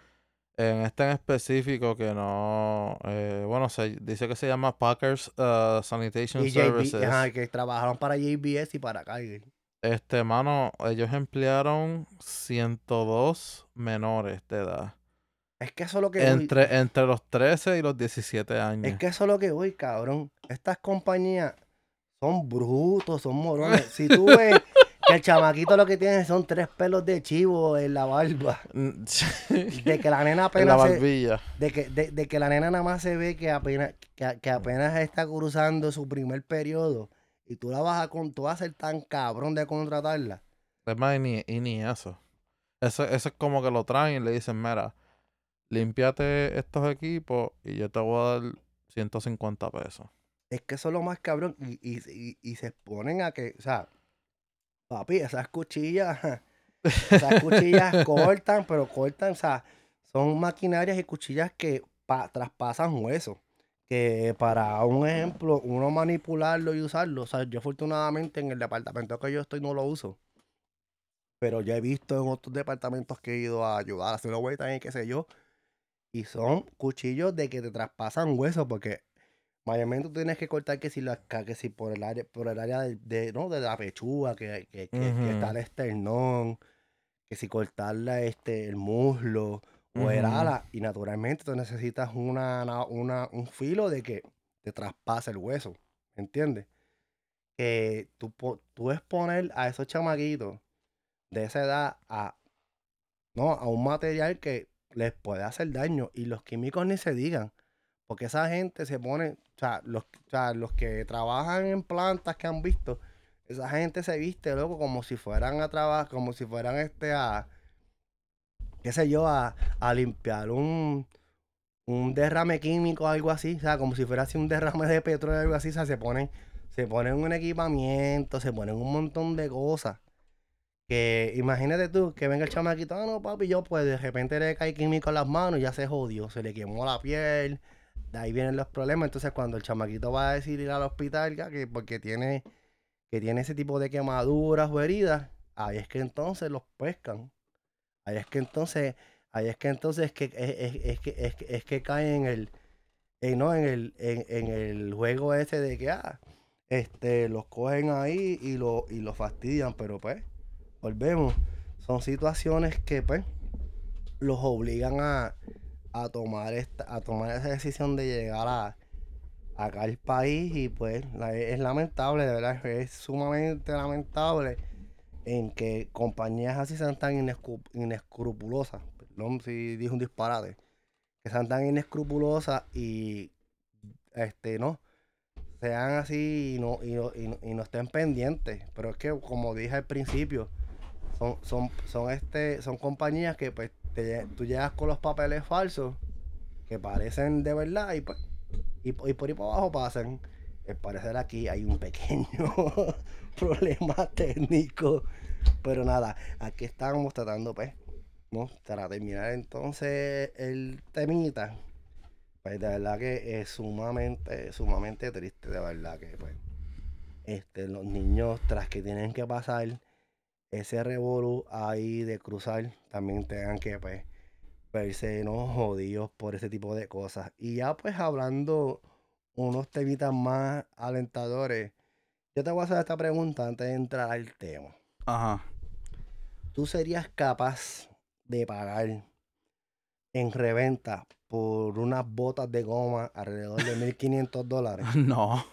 en este en específico, que no, eh, bueno, se dice que se llama Packers uh, Sanitation Services. ajá, que trabajaron para JBS y para Kylie. Este, mano, ellos emplearon 102 menores de edad. Es que eso es lo que entre, Entre los 13 y los 17 años. Es que eso es lo que voy, cabrón. Estas compañías son brutos, son morones. si tú <laughs> ves que el chamaquito lo que tiene son tres pelos de chivo en la barba. Mm, <laughs> de que la nena apenas. En la barbilla. de, que, de, que la nena nada más se ve que apenas, que apenas está cruzando su primer periodo y tú la vas a, con, tú vas a ser tan cabrón de contratarla. Es más, y ni, y ni eso. eso. Eso es como que lo traen y le dicen, mira, límpiate estos equipos y yo te voy a dar 150 pesos. Es que eso es lo más cabrón. Y, y, y, se exponen a que, o sea, papi, esas cuchillas, <laughs> esas cuchillas <laughs> cortan, pero cortan, o sea, son maquinarias y cuchillas que traspasan huesos que para un ejemplo, uno manipularlo y usarlo, o sea, yo afortunadamente en el departamento que yo estoy no lo uso. Pero ya he visto en otros departamentos que he ido a ayudar a hacer una vuelta y qué sé yo. Y son cuchillos de que te traspasan huesos porque mayormente tú tienes que cortar que si, la, que si por el área, por el área de, ¿no? de la pechuga, que, que, está el esternón, que si cortarla este, el muslo ala, y naturalmente tú necesitas una, una, un filo de que te traspase el hueso, ¿entiendes? Que tú, tú exponer a esos chamaquitos de esa edad a, no, a un material que les puede hacer daño y los químicos ni se digan, porque esa gente se pone, o sea, los, o sea, los que trabajan en plantas que han visto, esa gente se viste, loco, como si fueran a trabajar, como si fueran este a qué sé yo, a, limpiar un, un derrame químico o algo así, o sea, como si fuera así un derrame de petróleo o algo así, o sea, se ponen, se ponen un equipamiento, se ponen un montón de cosas. Que imagínate tú que venga el chamaquito, ah, no, papi, yo pues de repente le cae químico en las manos y ya se jodió, se le quemó la piel, de ahí vienen los problemas. Entonces, cuando el chamaquito va a decir ir al hospital, que porque tiene, que tiene ese tipo de quemaduras o heridas, ahí es que entonces los pescan. Ahí es que entonces, ahí es que entonces es que, es, que, es, es que cae en el, en, ¿no? en, el, en, el juego ese de que, ah, este, los cogen ahí y lo, y lo fastidian, pero pues, volvemos. Son situaciones que, pues, los obligan a, a tomar esta, a tomar esa decisión de llegar a acá al país y pues es lamentable, de verdad, es sumamente lamentable en que compañías así sean tan inescrupulosas, perdón si dije un disparate, que sean tan inescrupulosas y este no sean así y no, y no, estén pendientes. Pero es que como dije al principio, son, son, son este, son compañías que pues tú llegas con los papeles falsos que parecen de verdad y pues y, por ahí para abajo pasan. Al parecer aquí hay un pequeño <laughs> problema técnico. Pero nada, aquí estamos tratando, pues, para terminar entonces el temita. Pues de verdad que es sumamente, sumamente triste, de verdad que, pues. este, los niños, tras que tienen que pasar ese revolú ahí de cruzar, también tengan que pues, verse ¿no? jodidos por ese tipo de cosas. Y ya pues hablando unos temitas más alentadores, yo te voy a hacer esta pregunta antes de entrar al tema. Ajá. ¿Tú serías capaz de pagar en reventa por unas botas de goma alrededor de 1500 dólares? <laughs> No.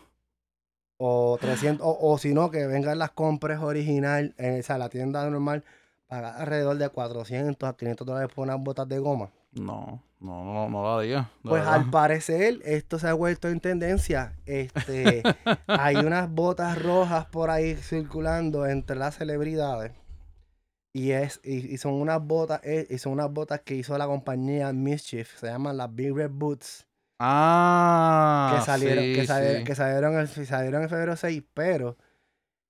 O 300, o, o si no, que vengan las compras original, en o sea, la tienda normal, pagar alrededor de 400 a 500 dólares por unas botas de goma. No, no, no, no haría. de Pues verdad. al parecer esto se ha vuelto en tendencia. Este, <laughs> hay unas botas rojas por ahí circulando entre las celebridades. Y es y, y son unas botas eh, y son unas botas que hizo la compañía Mischief, se llaman las Big Red Boots, Ah, que salieron sí, que salieron, sí. que salieron el, salieron en febrero 6, pero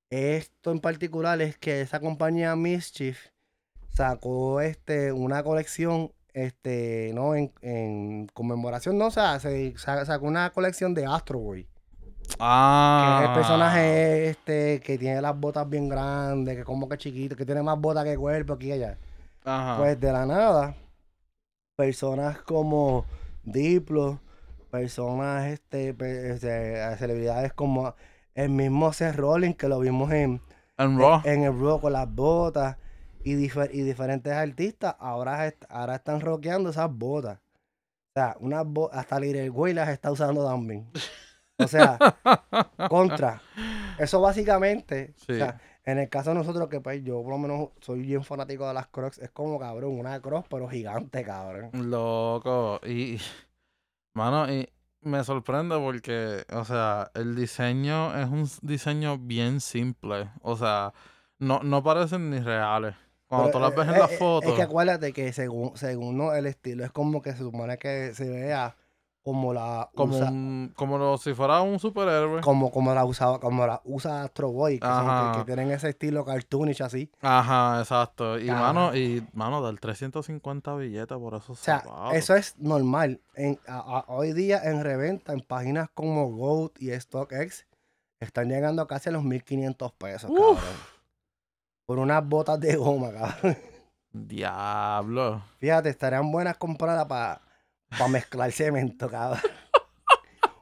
esto en particular es que esa compañía Mischief sacó este una colección este no en, en conmemoración no o sea se sa- sacó una colección de Astro Boy que Ah. es el personaje este que tiene las botas bien grandes que como que chiquito que tiene más botas que cuerpo aquí y allá Ajá. pues de la nada personas como Diplo personas este, este, celebridades como el mismo Seth Rollins que lo vimos en en Raw. en el Raw con las botas y, difer- y diferentes artistas ahora, est- ahora están rockeando esas botas. O sea, unas bo- hasta Lil Güey las está usando también. O sea, <laughs> contra. Eso básicamente, o Sí. sea, en el caso de nosotros que pues yo por lo menos soy bien fanático de las Crocs, es como cabrón, una Crocs pero gigante, cabrón. Loco. Y, mano, y me sorprende porque, o sea, el diseño es un diseño bien simple. O sea, no, no parecen ni reales. Cuando tú las eh, ves en eh, las eh, fotos. Es que acuérdate que según, según ¿no? el estilo es como que se supone que se vea como la como, usa- un- como lo- si fuera un superhéroe. como, como la usaba, como la usa Astro Boy, que, son- que- Ajá. que tienen ese estilo cartoonish así. Ajá, exacto. Y mano, y mano, del 350 billetes por esos O sea, zapatos. eso es normal. En, a- a- hoy día en reventa, en páginas como Goat y StockX, están llegando casi a los 1500 pesos, Uf. cabrón. Por unas botas de goma, cabrón. Diablo. Fíjate, estarían buenas compradas para mezclar cemento, cabrón.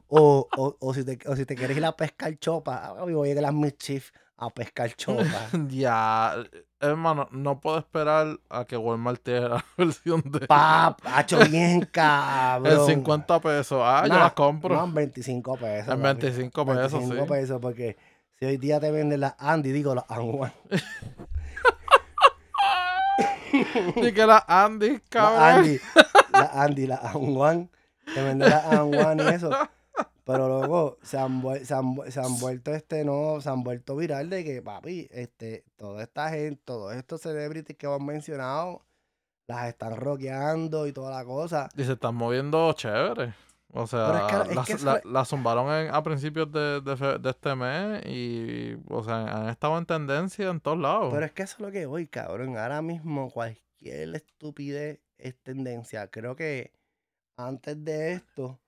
O, o, o, si te, o si te quieres ir a pescar chopa, voy a ir a las Mischief a pescar chopa. <laughs> Ya, hermano, no puedo esperar a que Walmart tenga la <laughs> versión de Pa, hacho bien, cabrón. el 50 pesos. Ah, yo las compro. No, en 25 pesos. en papi. 25 pesos, 25 sí. pesos, porque hoy día te venden las Andy, digo las Anwan. Y que la Andy, Las cabrón. Andy, las Andy, las Anwan. Te venden las Anwan y eso. Pero luego se han, vuel- se, han, vu- se han vuelto este, no, se han vuelto viral de que, papi, este, toda esta gente, todos estos celebrities que hemos mencionado, las están rockeando y toda la cosa. Y se están moviendo chévere. O sea, es que- es la, zumbaron en- a principios de, de fe- de este mes y, o sea, han estado en tendencia en todos lados. Pero es que eso es lo que voy, cabrón. Ahora mismo cualquier estupidez es tendencia. Creo que antes de esto,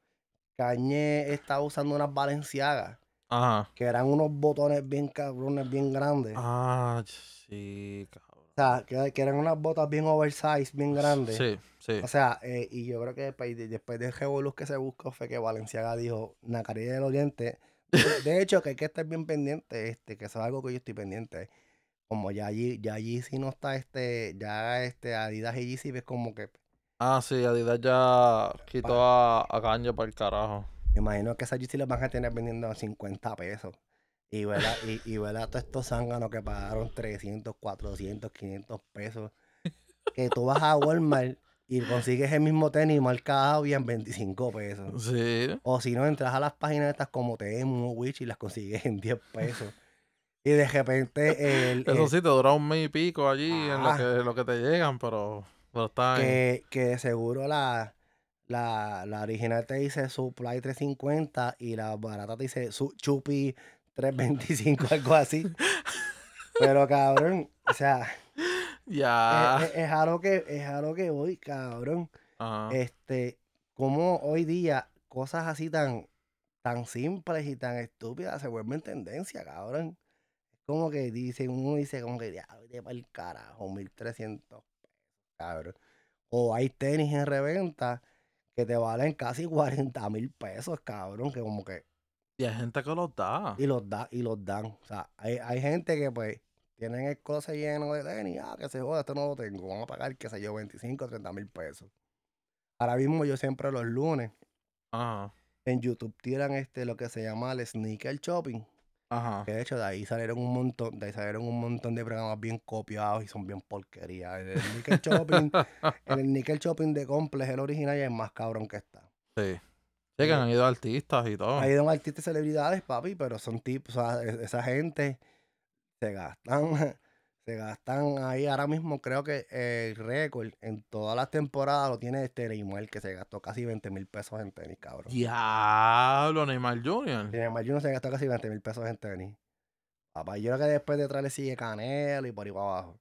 Cañé estaba usando unas Valenciagas, Ajá. que eran unos botones bien cabrones, bien grandes. Ah, sí, cabrón. O sea, que, que eran unas botas bien oversized, bien grandes. Sí, sí. O sea, eh, y yo creo que después, de- después del revolú que se buscó fue que Valenciaga dijo, Nacarí del Oriente. De, <laughs> hecho, que hay que estar bien pendiente, este, que eso es algo que yo estoy pendiente. Como ya allí, ya allí sí no está este, ya este Adidas y Yeezy es como que, Ah, sí, Adidas ya quitó a, a Kanye para el carajo. Me imagino que esas Yeezy las van a tener vendiendo a 50 pesos. Y verá, y, y verá todos estos zánganos que pagaron 300, 400, 500 pesos. Que tú vas a Walmart y consigues el mismo tenis marcado y en 25 pesos. Sí. O si no, entras a las páginas estas como Temu, Witch y las consigues en 10 pesos. Y de repente el, Eso el- sí, te dura un mes y pico allí en lo Ah. que, lo que te llegan, pero, pero está que, que seguro la, la, la original te dice Supply 350 y la barata te dice su, Chupi 325, <laughs> algo así. Pero cabrón, o sea, Ya. es, es, es algo que, es algo que voy, cabrón. Ajá. Este, como hoy día cosas así tan, tan simples y tan estúpidas se vuelven tendencia, cabrón. Como que dice, uno dice como que, ya, vete para el carajo, 1300 pesos, cabrón. O hay tenis en reventa que te valen casi <laughs> 40 mil pesos, cabrón, que como que... Y hay gente que los da. Y los da, y los dan. O sea, hay, hay gente que pues tienen el closet lleno de tenis, ah, que se joda, esto no lo tengo, vamos a pagar, qué sé yo, 25, 30 mil pesos. Ahora mismo yo siempre los lunes Ajá. en YouTube tiran este lo que se llama el sneaker shopping. Ajá. Que de hecho de ahí salieron un montón, de ahí salieron un montón de programas bien copiados y son bien porquerías. El sneaker shopping, <laughs> el sneaker shopping de Complex, el original, es más cabrón que está. Sí. Sí, que han ido artistas y todo. Ha ido artistas y celebridades, papi, pero son tipos, o sea, e- esa gente se gastan, <laughs> se gastan ahí ahora mismo, creo que el récord en todas las temporadas lo tiene este Neymar, que se gastó casi 20 mil pesos en tenis, cabrón. Diablo, Neymar Jr. Neymar Jr. se gastó casi 20 mil pesos en tenis. Papá, yo creo que después detrás le sigue Canelo y por ahí para abajo.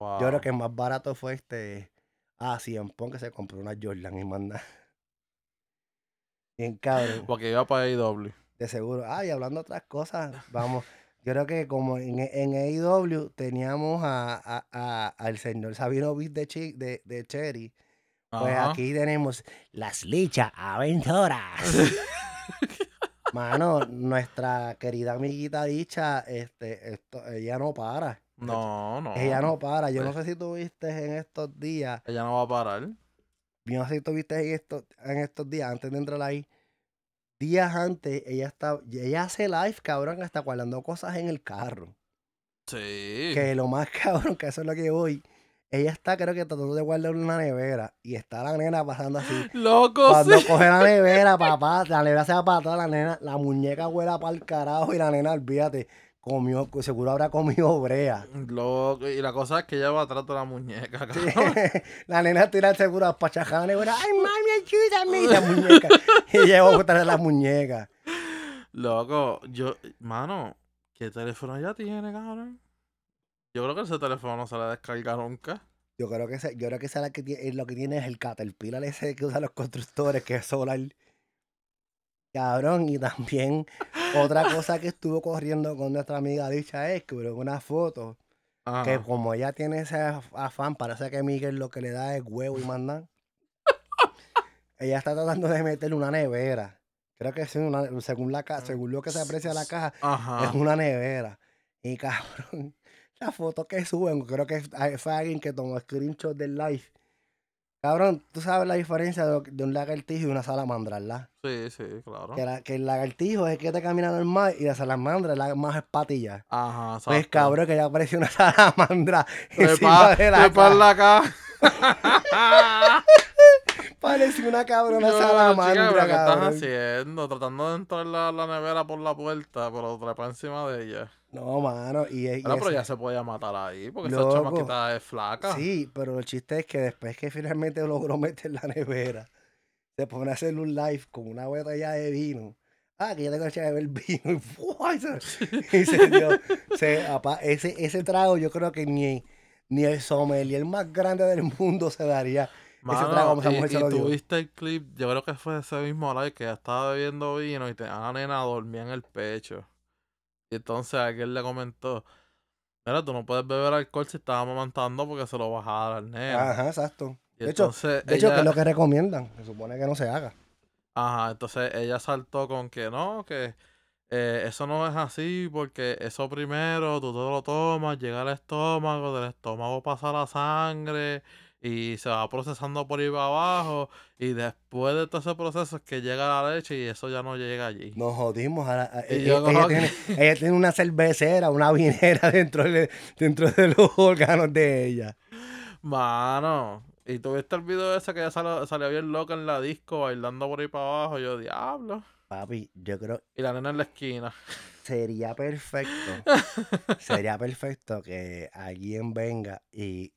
Yo creo Wow. que el más barato fue este. Ah, sí, en Pon que se compró una Jordan y manda. Bien cabrón, Porque iba para AEW. de seguro. Ah, y hablando de otras cosas, vamos. Yo creo que como en, en AEW teníamos a, a- a- al señor Sabino Beat de, Chi- de, de Cherry, pues Ajá. aquí tenemos las lichas aventuras. <laughs> Mano, nuestra querida amiguita dicha, este, esto, ella no para. No, no. Ella no para. Yo no Sí. sé si tú viste en estos días. Ella no va a parar. Yo no sé si tú viste en estos, en estos días, antes de entrar ahí. Días antes, ella está, ella hace live, cabrón, hasta guardando cosas en el carro. Sí. Que lo más <laughs> cabrón, que eso es lo que voy. Ella está, creo que tratando de guardar una nevera. Y está la nena pasando así. Loco, Cuando sí. coge la <laughs> nevera, papá, la nevera se va para atrás, la nena, la muñeca huela para el carajo y la nena, olvídate, comió, seguro habrá comido <laughs> brea. Loco. Y la cosa es que ella va atrás de la muñeca, cabrón. <laughs> la nena tira seguro a nevera, ay <laughs> mami, ayúdame, y la muñeca, y llevo a de la muñeca. Loco, yo, mano, ¿qué teléfono ella tiene, cabrón? Yo creo que ese teléfono no se le descarga nunca. Yo creo que ese, yo creo que esa es la que tiene, lo que tiene es el Caterpillar ese que usan los constructores, que es solar. Cabrón, y también otra cosa que estuvo corriendo con nuestra amiga dicha es que hubo una foto que como ella tiene ese af- afán, parece que Miguel lo que le da es huevo y manda. ella está tratando de meterle una nevera. Creo que es una, según la según lo que se aprecia la caja, es una nevera. Y cabrón, <laughs> la foto que suben, creo que ah, fue alguien que tomó screenshot del live. Cabrón, tú sabes la diferencia de, un lagartijo y una salamandra, ¿verdad? Sí, sí, claro. Que, la- que el lagartijo es que te camina normal y la salamandra es la más espatilla. Ajá, Pues exacto. cabrón, que ya apareció una <laughs> salamandra Trepa, encima de la trepa en caja. la caja. <laughs> Parecía una cabrona Yo, chica, salamandra, ¿pero ¿qué estás cabrón. haciendo? Tratando de entrar la, la nevera por la puerta, pero trepa encima de ella. No, mano, y, y Bueno, pero ese- ya se podía matar ahí, porque esa Loco. chamaquita es flaca. Sí, pero el chiste es que después que finalmente <laughs> logró meter la nevera, se pone a hacer un live con una botella de vino. Ah, que ya tengo que beber vino. Y, ¡fua! <laughs> y se, y se dio- se- apa- ese, ese trago yo creo que ni, ni el sommelier más grande del mundo se daría. Mano, trago como esa y, se y lo dio. tuviste el clip, yo creo que fue ese mismo live que ella estaba bebiendo vino y tenía la nena dormía en el pecho. Y entonces alguien le comentó, mira, tú no puedes beber alcohol si estás amamantando porque se lo vas a dar al nena. Ajá, exacto. Y De hecho, de hecho, que es lo que recomiendan. Se supone que no se haga. Ajá, entonces ella saltó con que no, que eh, eso no es así porque eso primero tú te lo tomas, llega al estómago, del estómago pasa la sangre y se va procesando por ahí para abajo y después de todo ese proceso es que llega la leche y eso ya no llega allí. Nos jodimos. a- Y ella, tiene, <laughs> ella tiene una cervecera, una vinera <laughs> dentro de, dentro de los órganos de ella. Mano, y tuviste el video ese que salió, salió bien loca en la disco bailando por ahí para abajo, yo diablo. Papi, yo creo Y la nena en la esquina. sería perfecto. <laughs> sería perfecto que alguien venga y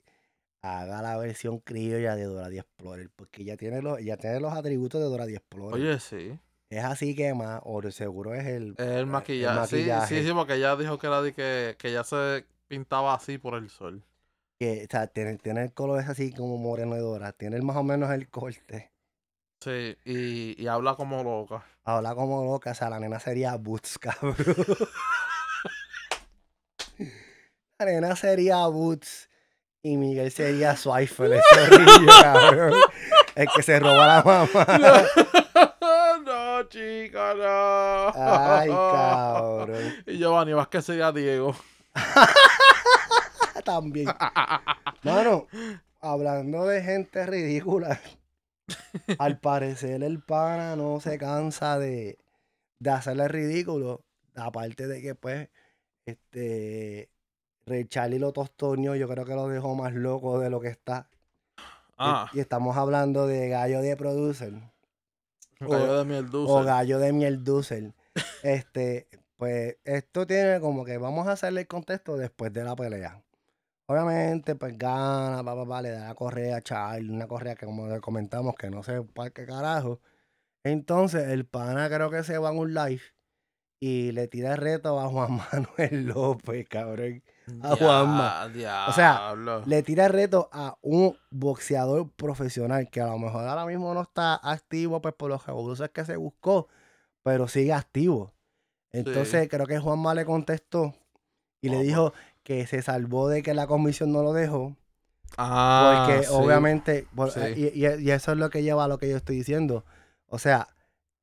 haga la versión criolla de Dora the Explorer. Porque ella tiene los, ella tiene los atributos de Dora the Explorer. Oye, sí. Es así que más, o seguro es el, Es el maquillaje. Sí, maquillaje. sí, sí, porque ella dijo que era de que, que ella se pintaba así por el sol. que, o sea, tiene, tiene el color es así como moreno de Dora. Tiene más o menos el corte. Sí, y, y habla como loca. Habla como loca, o sea, la nena sería Boots, <laughs> cabrón. <laughs> la nena sería Boots y Miguel sería ese rillo, <laughs> cabrón. El que se roba la mamá. <laughs> no, chica, no. Ay, cabrón. <laughs> Y Giovanni Vázquez sería Diego. También. Mano, hablando de gente ridícula, al parecer el pana no se cansa de, de hacerle ridículo. Aparte de que, pues, este. Charlie lo tostoneó, yo creo que lo dejó más loco de lo que está. Y- Ah, Y, estamos hablando de gallo de producer. gallo de miel O dulce. gallo de miel dulce. <laughs> Este, pues, esto tiene como que vamos a hacerle el contexto después de la pelea. Obviamente, pues gana, pa, pa, le da la correa a Charlie, una correa que como le comentamos que no sé para qué carajo. Entonces, el pana creo que se va en un live y le tira el reto a Juan <laughs> Manuel López, cabrón. A Juanma. O sea. Le tira reto a un boxeador profesional que a lo mejor ahora mismo no está activo pues por los revoluciones que se buscó, pero sigue activo. Entonces creo que Juanma le contestó y le dijo que se salvó de que la comisión no lo dejó, Ah, porque sí. obviamente, por- sí. y, y- y eso es lo que lleva a lo que yo estoy diciendo. O sea,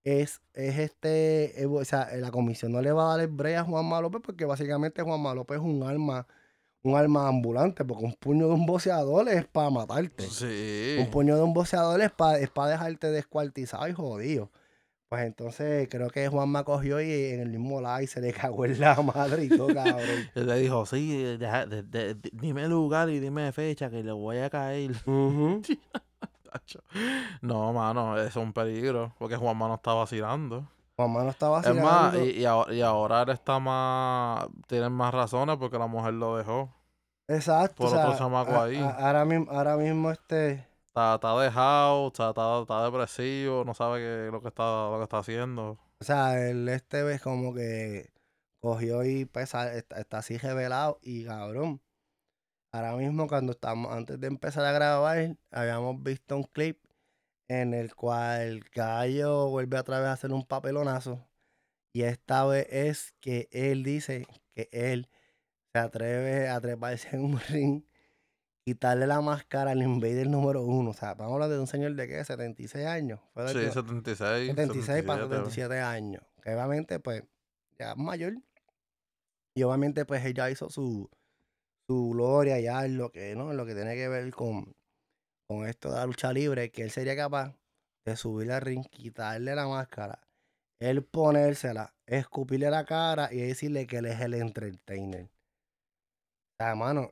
es, es este, eh, o sea, la comisión no le va a dar el break a Juanma López porque básicamente Juanma López es un arma, un arma ambulante, porque un puño de un boxeador es para matarte. Sí. Un puño de un boxeador es para es pa dejarte descuartizado y jodido. Pues entonces creo que Juanma cogió y en el mismo live se le cagó en la madre y todo, cabrón. Él <laughs> le dijo, sí, deja- de- dime lugar y dime fecha que le voy a caer. Ujú. <laughs> Tacho. No, mano, es un peligro, porque Juanma no está vacilando. Juanma no estaba Es más, vacilando. y, y ahora, y ahora él está más, tienen más razones porque la mujer lo dejó. Exacto. por o sea, otro chamaco a- ahí. a- ahora, mismo, ahora mismo este... Está, está dejado, está, está, está depresivo, no sabe qué, lo, que está, lo que está haciendo. O sea, él este vez como que cogió y pesa, está, está así revelado y cabrón. Ahora mismo cuando estamos, antes de empezar a grabar, habíamos visto un clip en el cual Gallo vuelve otra vez a hacer un papelonazo. Y esta vez es que él dice que él se atreve a treparse en un <laughs> ring, quitarle la máscara al Invader número uno. O sea, vamos a hablar de un señor de qué, 76 años. Fue Sí, que- 76. 76 para 77. 77 años. Que obviamente, pues, ya es mayor. Y obviamente, pues, ella hizo su, su gloria ya en lo que, ¿no? En lo que tiene que ver con, con esto de la lucha libre, que él sería capaz de subir al ring, quitarle la máscara, él ponérsela, escupirle la cara y decirle que él es el entertainer. O sea, mano,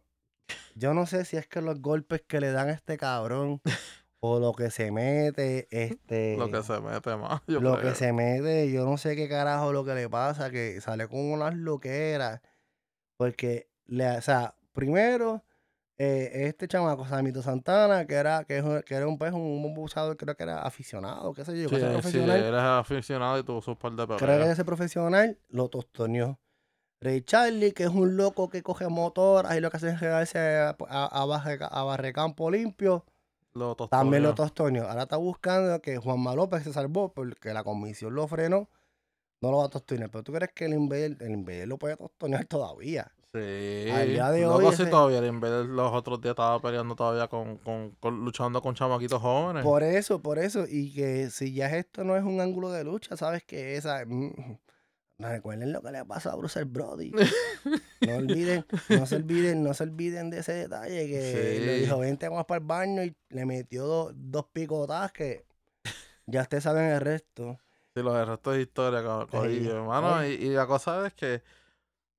yo no sé si es que los golpes que le dan a este cabrón <laughs> o lo que se mete, este Lo que se mete más. lo creo. que se mete, yo no sé qué carajo lo que le pasa, que sale con unas loqueras. Porque, le, o sea, primero, eh, este chamaco, Samito Santana, que era, que, un- que era un, pues, un buceador, creo que era aficionado, qué sé yo, Sí, que sí, profesional. es aficionado y tuvo sus par de peleas. creo que ese profesional lo tostoneó. Ray Charlie, que es un loco que coge motoras y lo que hace es quedarse a, a, a barre- a barrecampo limpio. Lo También lo tostoneó. tostoneó. Ahora está buscando que Juanma López se salvó porque la comisión lo frenó. No lo va a tostonear. Pero tú crees que el Invader, el Invader lo puede tostonear todavía. Sí. Al día de hoy sí, ese- todavía en vez de los otros días estaba peleando todavía con, con, con- luchando con chamaquitos jóvenes. Por eso, por eso. Y que si ya esto no es un ángulo de lucha, sabes que esa. mm, recuerden lo que le pasó a Bruce Brody. <laughs> No olviden, no se olviden, no se olviden de ese detalle que le Sí. dijo, vente vamos para el baño y le metió do- dos picotas que ya ustedes saben el resto. Sí, los restos de historia, co- corillo, mano. ay. Y, y la cosa es que,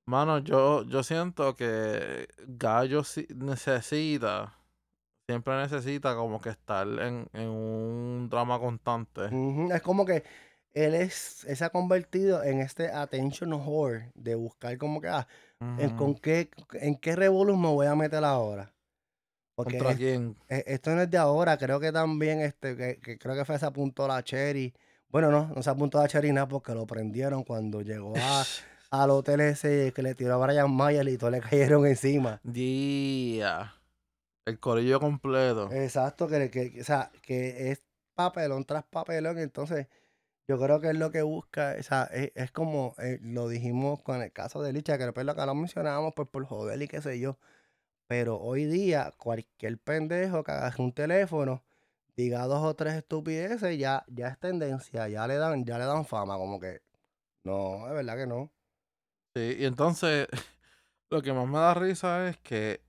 mano, yo, yo siento que Gallo necesita, siempre necesita como que estar en, en un drama constante. Es como que él es, él se ha convertido en este attention whore de buscar como que, ah, en, con qué, en qué revolus me voy a meter ahora. Porque ¿Contra es- quién? e- esto no es de ahora, creo que también, este, que, que creo que fue se apuntó la Cherry. Bueno, no, no se apuntó la Cherry nada porque lo prendieron cuando llegó a, al hotel ese que le tiró a Brian Mayer y todos le <laughs> cayeron encima. Día. El corillo completo. Exacto, que, que, o sea, que es papelón tras papelón. Entonces, yo creo que es lo que busca, o sea, es, es como eh, lo dijimos con el caso de Licha, que después lo que lo mencionábamos pues, por joder y qué sé yo. Pero hoy día, cualquier pendejo que haga un teléfono, diga dos o tres estupideces, ya, ya es tendencia, ya le dan, ya le dan fama, como que no, es verdad que no. Sí, y entonces <laughs> lo que más me da risa es que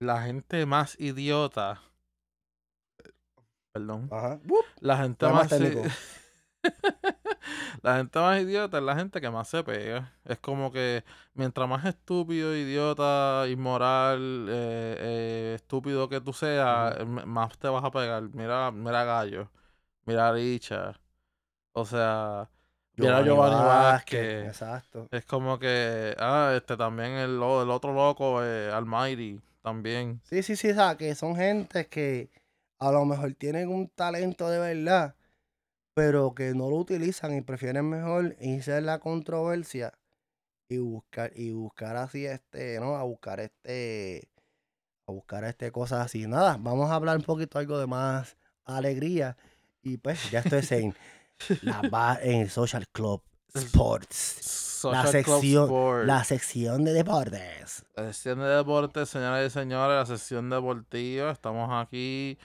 la gente más idiota, perdón, la gente más, i- <laughs> la gente más idiota es la gente que más se pega. Es como que mientras más estúpido, idiota, inmoral, eh, eh, estúpido que tú seas, más te vas a pegar. Mira, mira a Gallo, mira a Richa, o sea, a Giovanni Vázquez. Exacto. Es como que, ah, este también el, el otro loco, eh, Almighty, también. Sí, sí, sí, o sea, que son gente que a lo mejor tienen un talento de verdad, pero que no lo utilizan y prefieren mejor irse en la controversia y buscar, y buscar así este, ¿no? A buscar este, a buscar este cosas así. Nada, vamos a hablar un poquito algo de más alegría. Y pues ya estoy en <laughs> la ba- en el Social Club Sports. La Social sección, la sección de deportes. La sesión de deporte, señoras y señores, la sesión deportiva. Estamos aquí,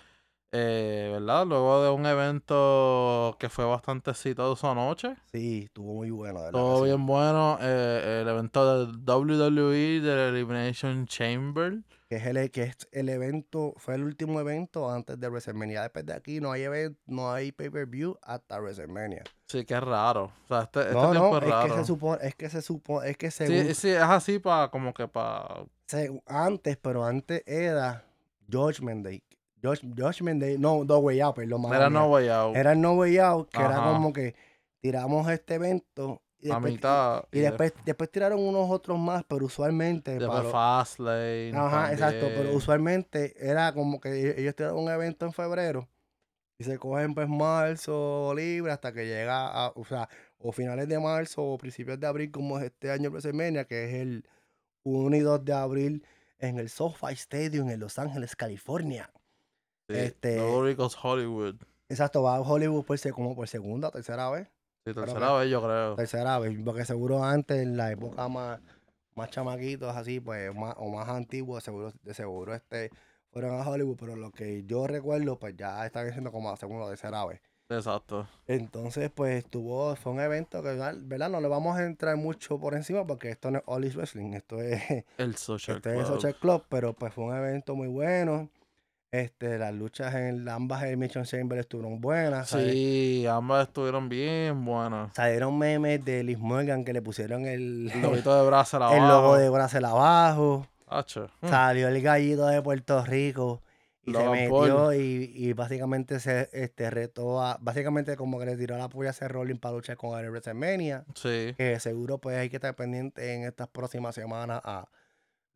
eh, ¿verdad? Luego de un evento que fue bastante exitoso anoche. Sí, estuvo muy bueno, verdad. Todo bien bueno. eh, el evento del WWE, del Elimination Chamber. Que es el que es el evento, fue el último evento antes de WrestleMania. Después de aquí no hay event, no hay pay-per-view hasta WrestleMania. Sí, que es raro. O sea, este, este no, no, es es raro. que se supone, es que se supone, es que según, Sí, sí, es así para, como que para... antes, pero antes era Judgment Day. Judge- Judgment Day, no, No Way Out, perdón, Era mía. No Way Out. Era el No Way Out, que era como que tiramos este evento y a después, mitad. y después, después tiraron unos otros más, pero usualmente Después para Fastlane. Ajá, exacto, pero usualmente era como que e- ellos tienen un evento en febrero y se cogen pues marzo libre hasta que llega a, o sea, o finales de marzo o principios de abril como es este año WrestleMania, que es el 1 y 2 de abril en el SoFi Stadium en Los Ángeles, California. Sí, este- Hollywood. Exacto, va a Hollywood por, como por segunda o tercera vez. Sí, tercera vez yo creo. Tercera vez, porque seguro antes, en la época más, más chamaquitos, así, pues, más, o más antiguos, seguro, de seguro este, fueron a Hollywood, pero lo que yo recuerdo, pues ya están diciendo como la segunda o tercera vez. Exacto. Entonces, pues, estuvo, fue un evento que, ¿verdad? No le vamos a entrar mucho por encima porque esto no es All Wrestling, esto es, El Social esto es Club. Social Club, pero pues fue un evento muy bueno. Este, las luchas en ambas Elimination Chamber estuvieron buenas. ¿sabes? Sí, ambas estuvieron bien buenas. Salieron memes de Liz Morgan que le pusieron el, El de brazo <laughs> el logo de Brasil abajo. Mm. Salió el gallito de Puerto Rico y se metió y, y básicamente se este, retó a. Básicamente, como que le tiró la puya a ese Rolling para luchar con el WrestleMania. Sí. Que seguro, pues hay que estar pendiente en estas próximas semanas a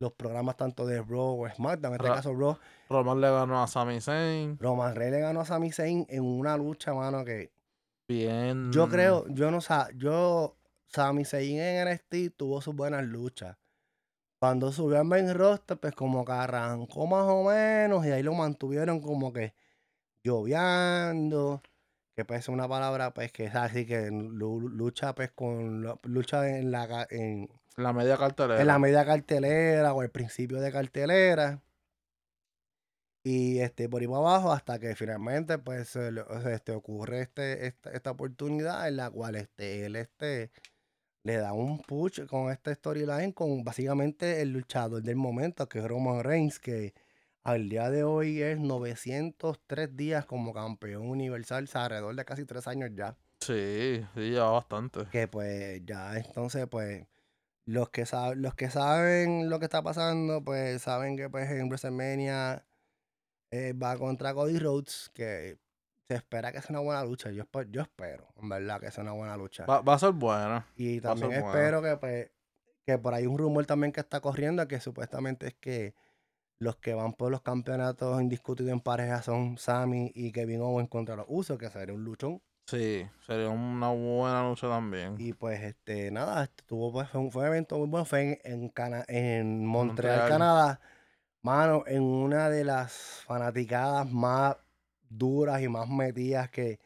los programas tanto de Raw o SmackDown. En este Ra- caso, Raw. Roman le ganó a Sami Zayn. Roman Reigns le ganó a Sami Zayn en una lucha, mano, que Bien. yo creo, yo no sé, yo, Sami Zayn en NXT tuvo sus buenas luchas. Cuando subió al main roster, pues como que arrancó más o menos y ahí lo mantuvieron como que lloviando, que pues es una palabra pues que es así que lu- lucha pues con, lucha en la, en, La media cartelera. en la media cartelera o el principio de cartelera. Y este, por ahí para abajo hasta que finalmente pues este, ocurre este, esta, esta oportunidad en la cual este, él este, le da un push con esta storyline con básicamente el luchador del momento que es Roman Reigns que al día de hoy es 903 días como campeón universal, o sea, alrededor de casi tres años ya. Sí, sí, lleva bastante. Que pues ya entonces pues los que saben, los que saben lo que está pasando, pues saben que pues en WrestleMania eh, va contra Cody Rhodes, que se espera que sea una buena lucha. Yo, yo espero, en verdad, que sea una buena lucha. Va, va a ser buena. y también buena. espero que pues que por ahí un rumor también que está corriendo que supuestamente es que los que van por los campeonatos indiscutidos en pareja son Sammy y Kevin Owens contra los Usos, que sería un luchón. Sí, sería una buena lucha también. Y pues, este, nada, este, tuvo, pues, fue, un, fue un evento muy bueno, fue en, en, Cana- en Montreal, Montreal. Canadá. Mano, en una de las fanaticadas más duras y más metidas que,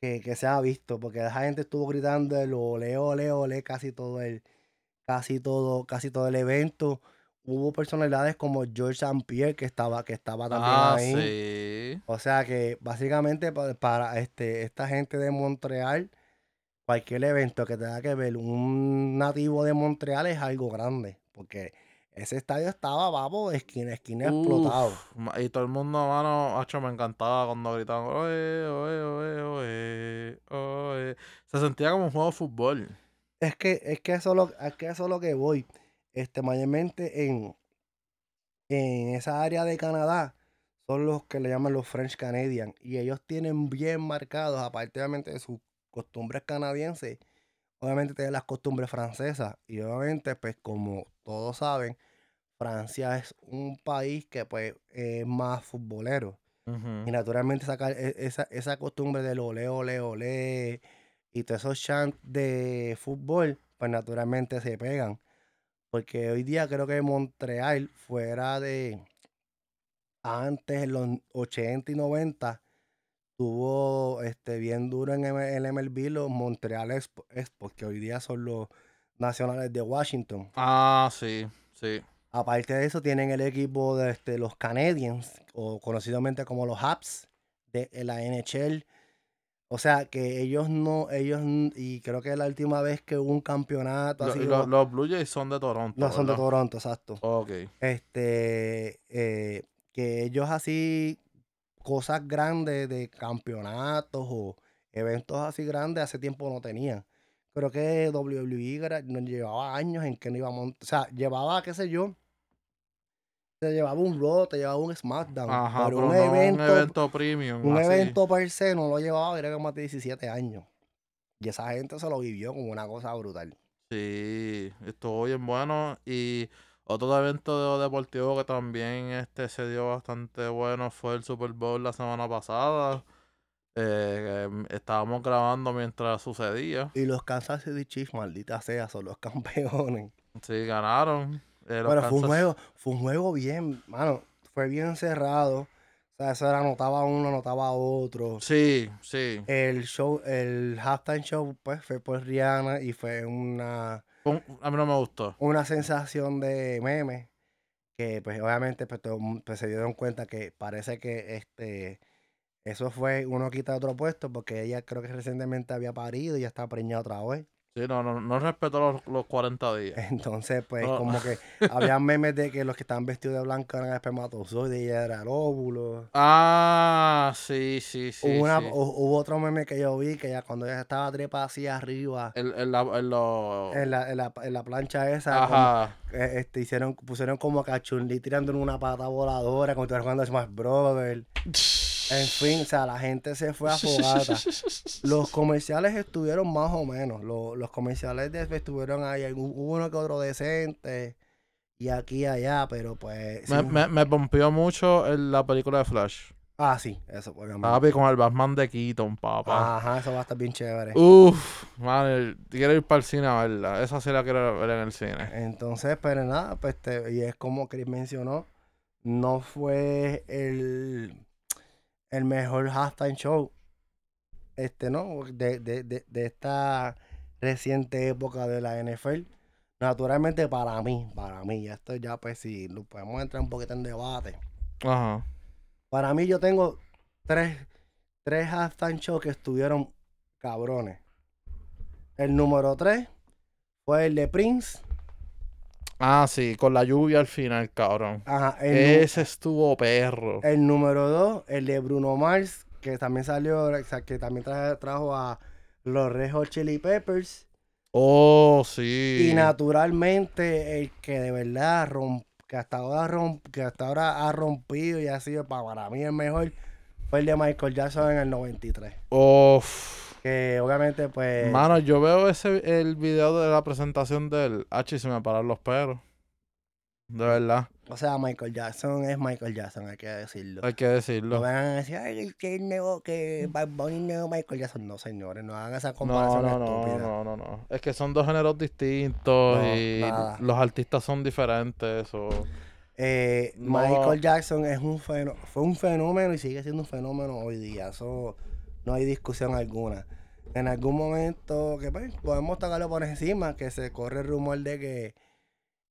que, que se ha visto, porque esa gente estuvo gritando el ole, ole, ole casi todo el, casi todo, casi todo el evento. Hubo personalidades como George St. Pierre que estaba, que estaba también Ah, ahí. sí. O sea que básicamente pa- para, este, esta gente de Montreal, cualquier evento que tenga que ver un nativo de Montreal es algo grande, porque ese estadio estaba, vamos, de esquina a esquina explotado. Uf, y todo el mundo, mano, hacho, me encantaba cuando gritaban, oye, oye, oye, oye, oye. Se sentía como un juego de fútbol. Es que, es que eso es lo, es que eso es lo que voy. Este, mayormente en, en esa área de Canadá son los que le llaman los French Canadian. Y ellos tienen bien marcados, aparte obviamente de sus costumbres canadienses, obviamente tienen las costumbres francesas. Y obviamente, pues como todos saben, Francia es un país que pues es más futbolero. Y naturalmente sacar e- esa, esa costumbre del ole, ole, ole y todos esos chants de fútbol, pues naturalmente se pegan. Porque hoy día creo que Montreal fuera de antes, en los 80 y 90, tuvo este, bien duro en el MLB los Montreal Expo, Expos, que hoy día son los nacionales de Washington. Ah, sí, sí. Aparte de eso, tienen el equipo de este, los Canadiens, o conocidamente como los Habs, de la NHL. O sea, que ellos no, ellos, y creo que la última vez que hubo un campeonato así, y lo- lo- los Blue Jays son de Toronto. no son de. Toronto, exacto. Ok. Este, eh, que ellos así, cosas grandes de campeonatos o eventos así grandes, hace tiempo no tenían. Creo que WWE nos llevaba años en que no íbamos, o sea, llevaba, qué sé yo, te llevaba un Raw, te llevaba un SmackDown, Ajá, pero pero un no evento, un evento premium. un así. evento per se no lo llevaba, era como más de 17 años. Y esa gente se lo vivió como una cosa brutal. Sí, estuvo bien bueno. Y otro evento de- deportivo que también este se dio bastante bueno fue el Super Bowl la semana pasada. Eh, em, estábamos grabando mientras sucedía. Y los Kansas City Chiefs, maldita sea, son los <laughs> campeones. Sí, ganaron. Pero fue un juego, fue un juego bien, mano, fue bien cerrado. O sea, eso era anotaba uno, anotaba otro. Sí, sí. El show, el halftime show, pues, fue por Rihanna y fue una, un- A mí no me gustó. una sensación de meme. Que pues obviamente pues, todo pues, se dieron cuenta que parece que este eso fue uno quita otro puesto porque ella creo que recientemente había parido y ya está preñada otra vez. Sí, no, no, no respetó los, los 40 días. <laughs> Entonces, pues, No. como que <laughs> había memes de que los que estaban vestidos de blanco eran espermatozoides y ella era el óvulo. Ah, sí, sí, sí. hubo, una- sí. hu- hubo otro meme que yo vi que ya cuando ella estaba trepa así arriba El, el, la- el- lo- en la, en la, en la plancha esa, Ajá. eh, este, hicieron, pusieron como a Chun-Li tirándole una pata voladora cuando estaba jugando Smash Brothers. <laughs> En fin, o sea, la gente se fue a fogata. Los comerciales estuvieron más o menos. Los, los comerciales de, estuvieron ahí. Hubo uno que otro decente. Y aquí y allá, pero pues. Me, me, me pompió mucho la película de Flash. Ah, sí, eso, obviamente. Papi, con el Batman de Keaton, papá. Ajá, eso va a estar bien chévere. Uf, man, quiero ir para el cine a verla. Esa sí la quiero ver en el cine. Entonces, pero nada, pues te- y es como Chris mencionó, no fue el, el mejor halftime show, este, ¿no? De, de, de, de esta reciente época de la NFL. Naturalmente para mí, para mí, ya esto ya pues si lo podemos entrar un poquito en debate. Ajá. Para mí yo tengo tres, tres halftime shows que estuvieron cabrones. El número tres fue el de Prince. Ah, sí, con la lluvia al final, cabrón. Ajá, Ese estuvo perro. el número dos, el de Bruno Mars, que también salió, o sea, que también tra- trajo a los Red Hot Chili Peppers. Oh, sí. Y naturalmente el que de verdad romp, que hasta ahora romp, que hasta ahora ha rompido y ha sido pa- para mí el mejor fue el de Michael Jackson en el 93. Uf. Que obviamente pues Mano, yo veo ese el video de la presentación del H y se me paran los pelos. De verdad, o sea, Michael Jackson es Michael Jackson, hay que decirlo. hay que No decirlo. vengan a decir, ay, que el nuevo, que Bad Bunny nuevo Michael Jackson. No, señores, no hagan esa No, comparación no, no, estúpida. no, no, no. Es que son dos géneros distintos No, y nada. los artistas son diferentes. O... Eh, No. Michael Jackson es un fenó- fue un fenómeno y sigue siendo un fenómeno hoy día. Eso no hay discusión alguna. En algún momento, que pues, podemos tocarlo por encima, que se corre el rumor de que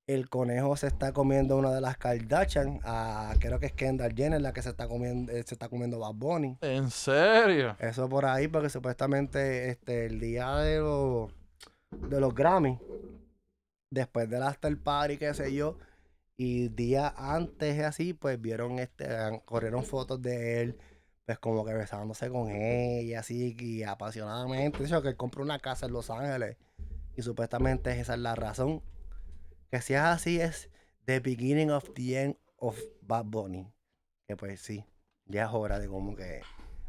el conejo se está comiendo una de las Kardashian, a, creo que es Kendall Jenner la que se está comiendo, eh, se está comiendo Bad Bunny. ¿En serio? Eso por ahí, porque supuestamente este, el día de los, de los Grammy, después del after party, qué sé yo, y día antes y así, pues vieron, este, an- corrieron fotos de él, pues como que besándose con ella, así, y apasionadamente. Dice que él compró una casa en Los Ángeles, y supuestamente esa es la razón. Que si es así, es the beginning of the end of Bad Bunny. Que pues sí, ya es hora de como que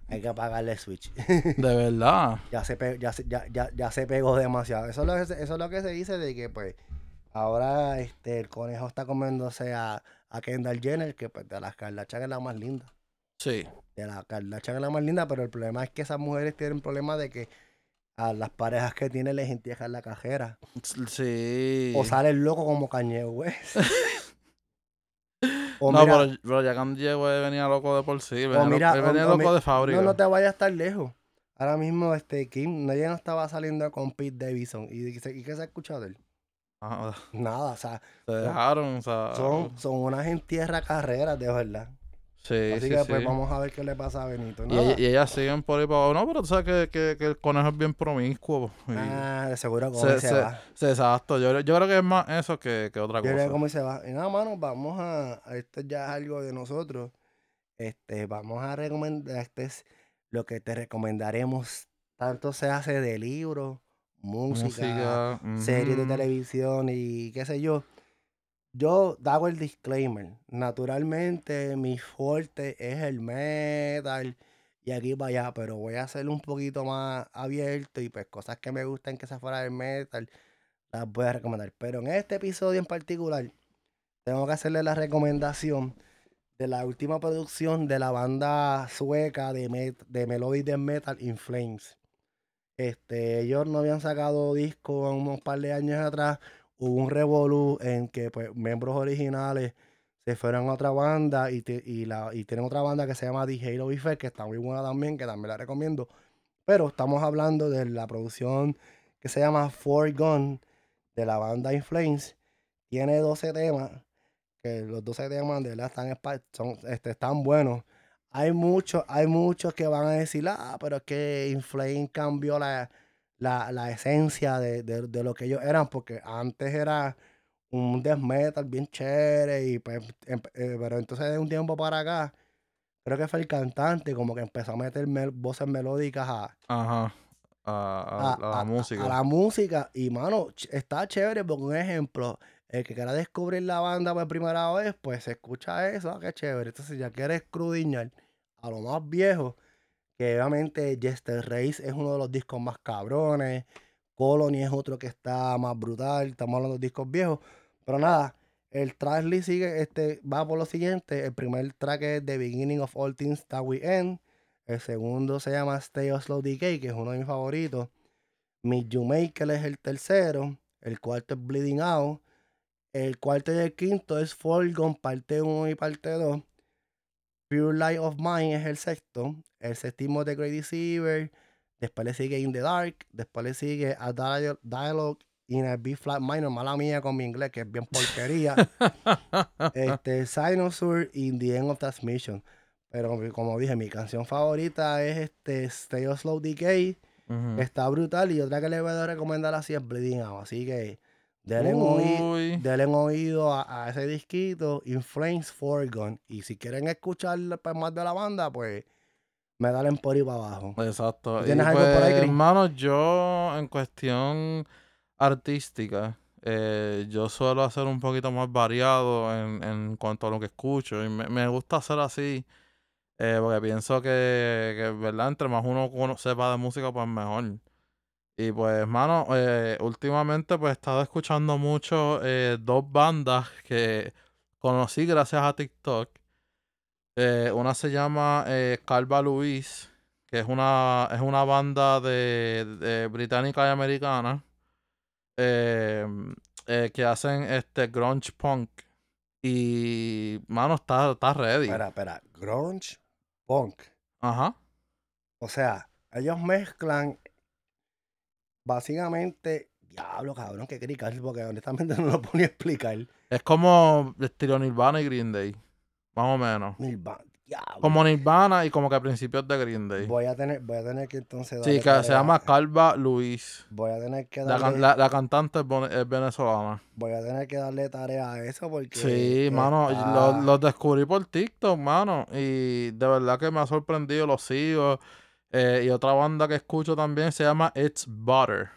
hay que apagarle el switch. De <laughs> verdad. ya, se pe- ya, se- ya, ya, ya se pegó demasiado. Eso es, lo que se, eso es lo que se dice de que pues ahora este el conejo está comiéndose a, a Kendall Jenner, que pues de las Kardashian es la más linda. Sí. De la Kardashian es la más linda, pero el problema es que esas mujeres tienen problemas de que a las parejas que tienen les entierran la cajera. Sí. O sale loco como Kanye West. <laughs> o no, mira, pero, pero ya llegó él venía loco de por sí. Venía, mira, loco, venía o de fábrica. No, no te vayas tan lejos. Ahora mismo, este Kim, nadie no estaba saliendo con Pete Davidson. ¿Y, y, y qué se ha escuchado de él? Ah, Nada, o sea, se dejaron, o sea. son, son unas en tierra carreras, de verdad. Sí, Así sí, que sí. pues vamos a ver qué le pasa a Benito. Y, ella- y ellas siguen por ahí para abajo. No, pero tú sabes que, que, que el conejo es bien promiscuo. y- Ah, de seguro como se, se, se- va. exacto. Yo, yo creo que es más eso que, que otra Yo creo cosa. que se va. Y nada, mano, vamos a. Esto ya es algo de nosotros. Este, vamos a recomendar. Este es lo que te recomendaremos. Tanto se hace de libros, música, Música. series de televisión y qué sé yo. Yo hago el disclaimer. Naturalmente, mi fuerte es el metal y aquí para allá, pero voy a hacerlo un poquito más abierto y pues cosas que me gustan que se fuera del metal las voy a recomendar. Pero en este episodio en particular, tengo que hacerle la recomendación de la última producción de la banda sueca de, met- de Melody Metal In Flames. Este, ellos no habían sacado disco unos par de años atrás. Hubo un revolú en que pues, miembros originales se fueron a otra banda y, te- y, la, y tienen otra banda que se llama The Halo Effect, que está muy buena también, que también la recomiendo. Pero estamos hablando de la producción que se llama Four Gun de la banda In Flames. Tiene 12 temas, que los 12 temas de verdad están, son, este, están buenos. Hay muchos, hay muchos que van a decir, ah, pero es que Inflame cambió la, la, la esencia de, de- de lo que ellos eran, porque antes era un death metal bien chévere, y pues, empe- eh, pero entonces de un tiempo para acá, creo que fue el cantante como que empezó a meter mel- voces melódicas a, Ajá. A, a- a- a la música. a la música. Y mano, está chévere porque un ejemplo, el que quiera descubrir la banda por primera vez, pues se escucha eso, ah, qué chévere. Entonces, si ya quieres escudriñar a lo más viejo, que obviamente Jester Race es uno de los discos más cabrones, Colony es otro que está más brutal, estamos hablando de discos viejos. Pero nada, el tracklist sigue, este, va por lo siguiente. El primer track es The Beginning of All Things That We End. El segundo se llama Stay of Slow Decay, que es uno de mis favoritos. You Maker es el tercero. El cuarto es Bleeding Out. El cuarto y el quinto es Forgone, parte 1 y parte 2. Pure Light of Mine es el sexto. El séptimo The Great Deceiver. Después le sigue In the Dark. Después le sigue A Dial- Dialogue in a B flat minor. Mala mía con mi inglés, que es bien porquería. <laughs> este, Sinosur in the End of Transmission. Pero como dije, mi canción favorita es este Stay of Slow Decay. Está brutal. Y otra que le voy a recomendar así es Bleeding Out. Así que denle oído, denle oído a, a ese disquito, In Flames Forgone. Y si quieren escuchar pues, más de la banda, pues me dalen por ahí para abajo. Exacto. ¿Tienes Y algo por ahí, pues, Chris? Hermano, yo en cuestión artística, eh, yo suelo hacer un poquito más variado en, en cuanto a lo que escucho. Y me, me gusta hacer así, eh, porque pienso que, que, ¿verdad? Entre más uno sepa de música, pues mejor. Y pues, hermano, eh, últimamente pues he estado escuchando mucho eh, dos bandas que conocí gracias a TikTok. Eh, una se llama Calva Luis, que es una, es una banda de, de británica y americana eh, que hacen este grunge punk. Y, mano, está, está ready. Espera, espera. Grunge, punk. Ajá. O sea, ellos mezclan básicamente. Diablo, cabrón, que crical, porque honestamente <laughs> no lo puedo ni explicar. Es como estilo Nirvana y Green Day. Más o menos. Nirvana, diablo. Como Nirvana y como que a principios de Green Day. Voy a tener, voy a tener que entonces. Sí, darle que se llama Calva Luis. Voy a tener que La, darle. can- la- la cantante es, venezolana. Voy a tener que darle tarea a eso porque. Sí, mano, está- lo- los descubrí por TikTok, mano. Y de verdad que me ha sorprendido, los sigo. Eh, y otra banda que escucho también se llama It's Butter.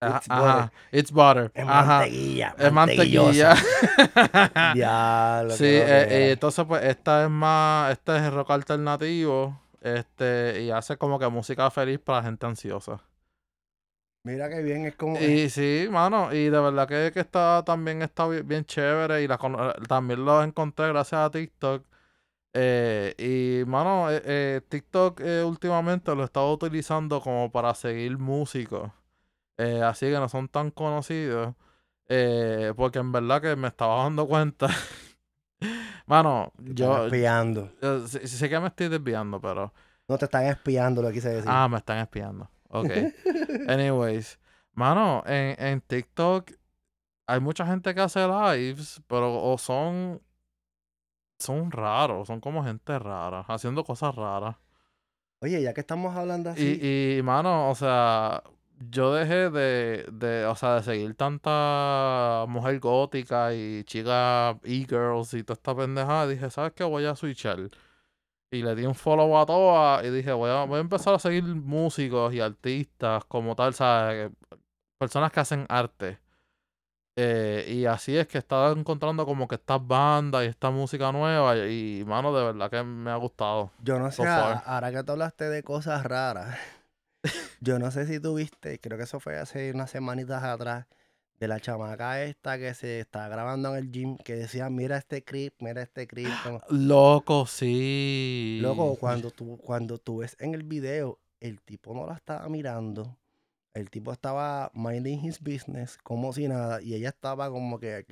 Ajá, It's ajá, It's Butter. Es Ajá. mantequilla. Es mantequilla. <laughs> Diablo. sí, eh, eh, entonces pues esta es más, este es rock alternativo. Este, y hace como que música feliz para la gente ansiosa. Mira qué bien, es como. Y sí, mano, y de verdad que, que está también está bien, bien chévere y la, eh, también los encontré gracias a TikTok. Eh, y, mano, eh, eh, TikTok eh, últimamente lo he estado utilizando como para seguir músicos. eh, así que no son tan conocidos. eh, porque en verdad que me estaba <laughs> dando cuenta. Mano, Te yo, espiando. yo sé, sé que me estoy desviando, pero... No te están espiando, lo quise decir. Ah, me están espiando. Ok. Anyways, mano, en, en TikTok hay mucha gente que hace lives, pero o son son raros, son como gente rara, haciendo cosas raras. Oye, ya que estamos hablando así. Y, y, mano, o sea, yo dejé de, de, o sea, de seguir tanta mujer gótica y chica e-girls y toda esta pendejada. Dije, ¿sabes qué? Voy a switchar. Y le di un follow a todas y dije, voy a, voy a empezar a seguir músicos y artistas como tal, ¿sabes? Personas que hacen arte. Eh, y así es que estaba encontrando como que estas bandas y esta música nueva y, mano, de verdad que me ha gustado. Yo no sé, so a- ahora que tú hablaste de cosas raras, <laughs> yo no sé si tú viste, creo que eso fue hace unas semanitas atrás, de la chamaca esta que se está grabando en el gym, que decía, mira este clip, mira este clip. <gasps> como- Loco, sí. Luego, cuando tú, cuando tú ves en el video, el tipo no la estaba mirando, el tipo estaba minding his business, como si nada, y ella estaba como que.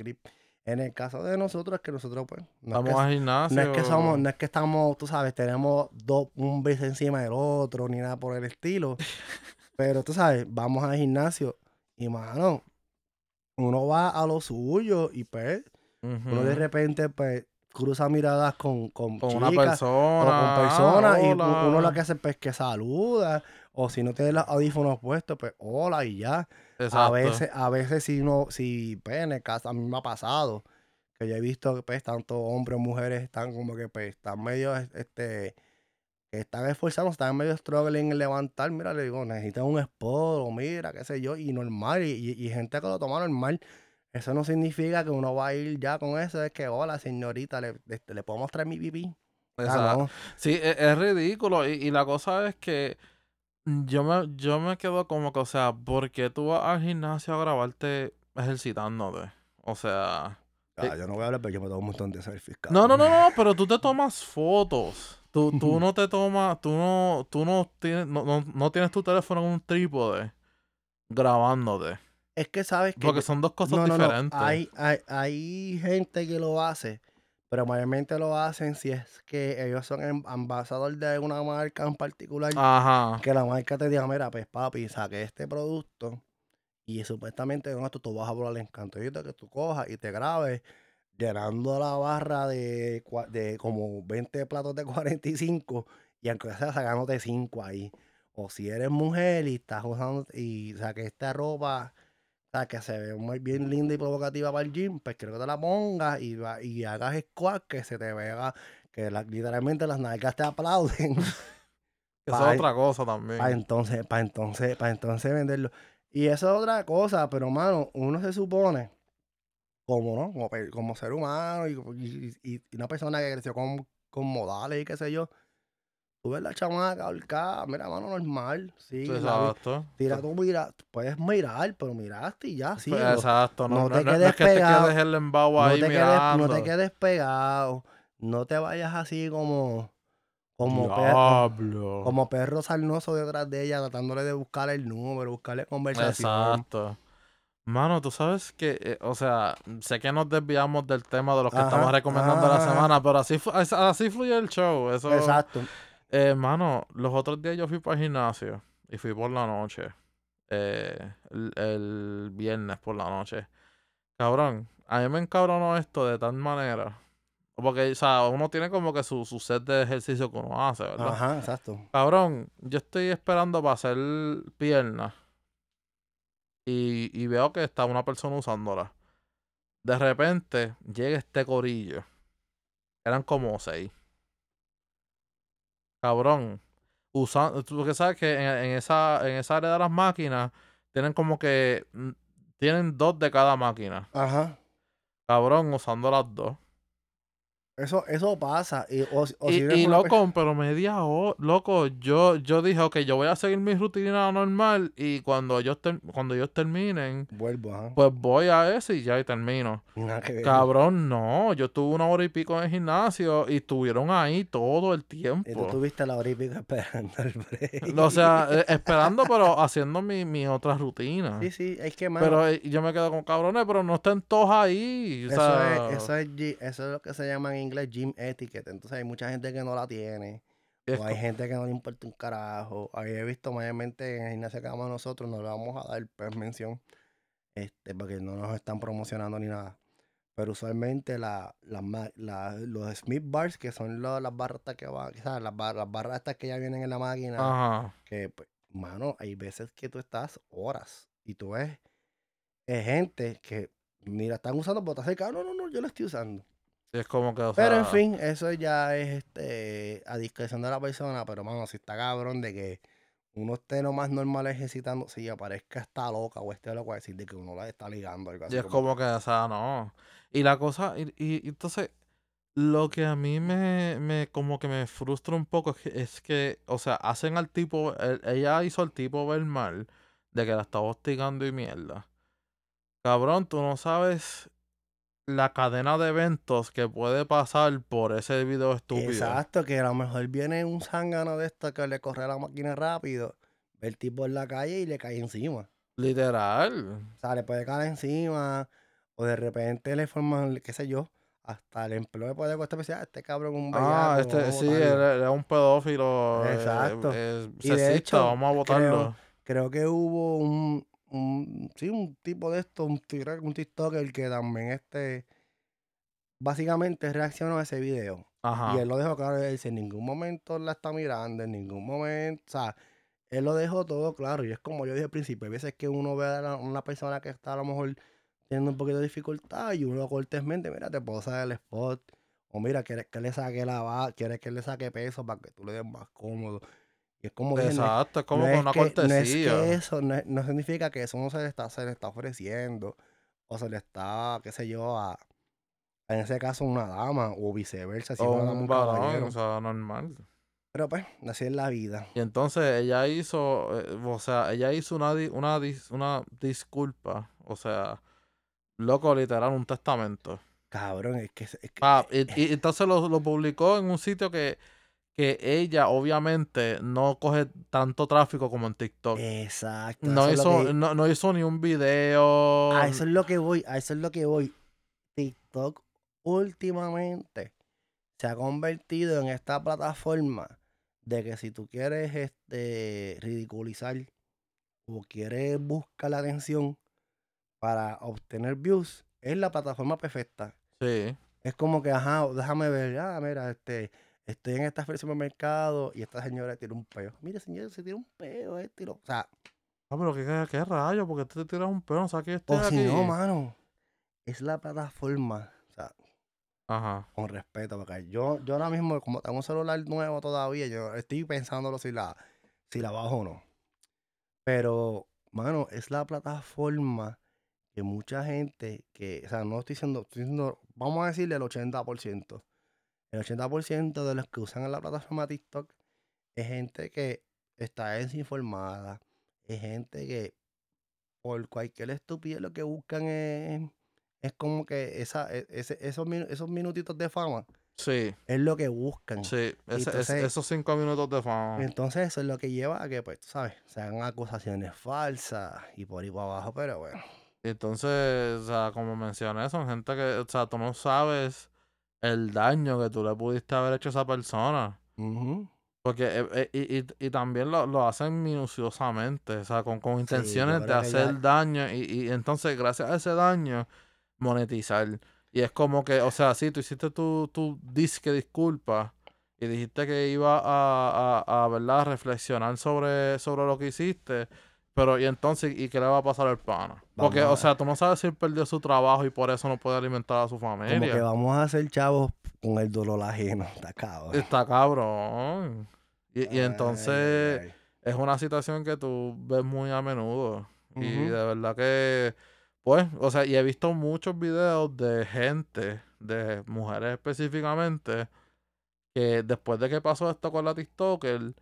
En el caso de nosotros, es que nosotros, pues, no es que Vamos al gimnasio. no es que somos, no es que estamos, tú sabes, tenemos dos, un beso encima del otro, ni nada por el estilo. <laughs> Pero tú sabes, vamos al gimnasio y mano, uno va a lo suyo y pues, uno de repente, pues, cruza miradas con, con, Con una persona. o con ah, personas y u- hola. uno lo que hace pues que saluda. O si no tiene los audífonos puestos, pues hola y ya. A Exacto. veces, a veces si no, si pues en el caso a mí me ha pasado que yo he visto que pues tanto hombres o mujeres están como que pues están medio este que están esforzando, están medio struggling en levantar, mira, le digo, necesitan un spot mira, qué sé yo, y normal, y, y- y gente que lo toma normal. Eso no significa que uno va a ir ya con eso, es que, hola, señorita, le, este, le puedo mostrar mi pipí. Ah, Exacto. no. Sí, e- es, ridículo. Y, y la cosa es que yo me, yo me quedo como que, o sea, ¿por qué tú vas al gimnasio a grabarte ejercitándote? O sea. Ah, yo no voy a hablar, pero yo me tomo un montón de selfies. No, no, no, no, pero tú te <laughs> tomas fotos. Tú, tú no te tomas, tú no, tú no tienes, no, no, no tienes tu teléfono en un trípode grabándote. Es que sabes que Porque son dos cosas no, no, no, diferentes. Hay, hay, hay gente que lo hace, pero mayormente lo hacen si es que ellos son em- ambasador de una marca en particular. Ajá. Que la marca te diga, mira, pues papi, saqué este producto y supuestamente con esto tú vas a volar encanto. Y que tú cojas y te grabes llenando la barra de, de como 20 platos de <laughs> 45 y aunque sea sacándote 5 ahí. O si eres mujer y estás usando y saqué esta ropa, sea, que se ve muy bien linda y provocativa para el gym, pues quiero que te la pongas y, va- y hagas squat que se te vea, que la- literalmente las nalgas te aplauden. <laughs> <laughs> Eso pa- es otra cosa también. Para entonces, para entonces, para entonces venderlo. Y eso es otra cosa, pero mano, uno se supone, como no, como, como ser humano y, y- y- y una persona que creció con, con modales y qué sé yo, tú ves la chamaca, ahorcada, mira, mano, normal, sí, la Exacto. tira tú, mira, puedes mirar, pero miraste y ya, sí. Pues, no- Exacto, no, no no, te no- no quedes es que te pegado, quedes el embao no ahí te, quedes, no te quedes pegado, no te vayas así como, como perro, como perro sarnoso detrás de ella, tratándole de buscar el número, buscarle conversación. Exacto. Mano, tú sabes que, eh, o sea, sé que nos desviamos del tema de lo que Ajá, estamos recomendando la ajá. semana, pero así, así fluye el show. Eso, Exacto. Eh, mano, los otros días yo fui para el gimnasio y fui por la noche. eh, el, el viernes por la noche. Cabrón, a mí me encabronó esto de tal manera. Porque, o sea, uno tiene como que su, su set de ejercicio que uno hace, ¿verdad? Ajá, exacto. Cabrón, yo estoy esperando para hacer piernas. Y, y veo que está una persona usándola. De repente llega este corillo. Eran como seis. Cabrón. Usando, porque sabes que en, en esa, en esa área de las máquinas tienen como que. mm, Tienen dos de cada máquina. Ajá. Cabrón, usando las dos. Eso, eso pasa. Y, o, o Y, si y loco, pero media hora, loco, yo, yo dije, ok, yo voy a seguir mi rutina normal y cuando ellos, ter- cuando ellos terminen, Vuelvo, ajá. pues voy a ese y ya y termino. Ver. Cabrón, no, yo tuve una hora y pico en el gimnasio y estuvieron ahí todo el Y tú tiempo. tuviste la hora y pico esperando el break. O sea, <laughs> eh, esperando, pero haciendo mi, mi otra rutina. Sí, sí, es que, mano, Pero eh, yo me quedo con cabrones, pero no estén todos ahí. O eso, es, eso, es, eso es lo que se llama en inglés gym etiquette. Entonces hay mucha gente que no la tiene. es O hay gente que no le importa un carajo. Ahí he visto mayormente en el gimnasio que vamos nosotros, no le vamos a dar pues, mención. Este, porque no nos están promocionando ni nada. Pero usualmente la, la la- los Smith Bars, que son lo- las barras que van, ¿sabes? Las, bar- las barras estas que ya vienen en la máquina. Ajá. que, pues, mano, hay veces que tú estás horas y tú ves eh, gente que ni la están usando, pero te acerca, no, no, no, yo la estoy usando. Es como que, o Pero en fin, eso ya es este a discreción de la persona, pero mano, si está cabrón de que uno esté lo más normal ejercitando, si aparezca está loca o esté loco a decir de que uno la está ligando, algo Y es como- como que, o sea, no. Y la cosa, y, y- y entonces, lo que a mí me, me, como que me frustra un poco es que, es que, o sea, hacen al tipo, el- ella hizo al tipo ver mal de que la estaba hostigando y mierda. Cabrón, tú no sabes la cadena de eventos que puede pasar por ese video estúpido. Exacto, que a lo mejor viene un zángano de esto que le corre la máquina rápido, ve el tipo en la calle y le cae encima. Literal. O sea, le puede caer encima, o de repente le forman, qué sé yo, hasta el empleo le puede costar pensar, este cabrón es un Ah, bellaco, este, sí, él botarlo". era un pedófilo. eh, Exacto. eh, Y de hecho, vamos a creo- votarlo. Creo que hubo un, un, sí, un tipo de esto, un, un TikToker que también este, básicamente reaccionó a ese video. Ajá. Y él lo dejó claro, él dice, en ningún momento la está mirando, en ningún momento, o sea, él lo dejó todo claro. Y es como yo dije al principio, hay veces que uno ve a una persona que está a lo mejor teniendo un poquito de dificultad y uno cortésmente, mira, te puedo sacar el spot. O mira, quieres que le saque la va, quieres que le saque peso para que tú le des más cómodo. Y es como no Exacto, es como no es una que- No es cortesía. que eso, no, no significa que eso no se le está, se le está ofreciendo. O se le está, qué sé yo, a, en ese caso una dama o viceversa. Si o una dama, un varón, o sea, normal. Pero pues, así es la vida. Y entonces ella hizo, eh, o sea, ella hizo una, di- una, dis- una disculpa, o sea, loco, literal, un testamento. Cabrón, es que... Es que Pa, y, y entonces lo, lo publicó en un sitio que, que ella obviamente no coge tanto tráfico como en TikTok. exacto. No hizo, que- no, no hizo ni un video. a eso es lo que voy, a eso es lo que voy. TikTok últimamente se ha convertido en esta plataforma de que si tú quieres este ridiculizar o quieres buscar la atención para obtener views, es la plataforma perfecta. Sí. Es como que, ajá, déjame ver, ah, mira, este, estoy en esta feria de supermercado y esta señora tiene un peo. Mire, señor, se tiene un peo, este, o sea, Ah, pero qué, qué, qué rayo, porque tú te tiras un pedo, o sea, que yo estoy o si aquí. no, mano, es la plataforma, o sea, Ajá. con respeto, porque yo, yo ahora mismo, como tengo un celular nuevo todavía, yo estoy pensándolo si la, si la bajo o no. Pero, mano, es la plataforma que mucha gente que, o sea, no estoy diciendo, estoy diciendo, vamos a decirle el 80%. El 80% de los que usan la plataforma TikTok es gente que está desinformada, es gente que por cualquier estupidez lo que buscan es, es como que esa, e- ese- esos, esos minutitos de fama Sí, es lo que buscan. sí. Ese- esos cinco minutos de fama. Entonces eso es lo que lleva a que, pues, tú sabes, se hagan acusaciones falsas y por ahí para abajo, pero bueno. Entonces, o sea, como mencioné, son gente que, o sea, tú no sabes el daño que tú le pudiste haber hecho a esa persona. Porque, eh, eh, y, y- y también lo, lo hacen minuciosamente, o sea, con, con Sí, intenciones de ya- hacer daño y, y entonces, gracias a ese daño, monetizar. Y es como que, o sea, sí, tú hiciste tu, tu disque disculpa y dijiste que iba a, a, a, ¿verdad? reflexionar sobre, sobre lo que hiciste, pero y entonces, ¿y qué le va a pasar al pana? Porque, o sea, tú no sabes si él perdió su trabajo y por eso no puede alimentar a su Como que familia. vamos a hacer chavos con el dolor ajeno. <laughs> Está cabrón. Está cabrón. Y, entonces ay, ay. es una situación que tú ves muy a menudo. Y de verdad que, pues, o sea, y he visto muchos videos de gente, de mujeres específicamente, que después de que pasó esto con la TikToker,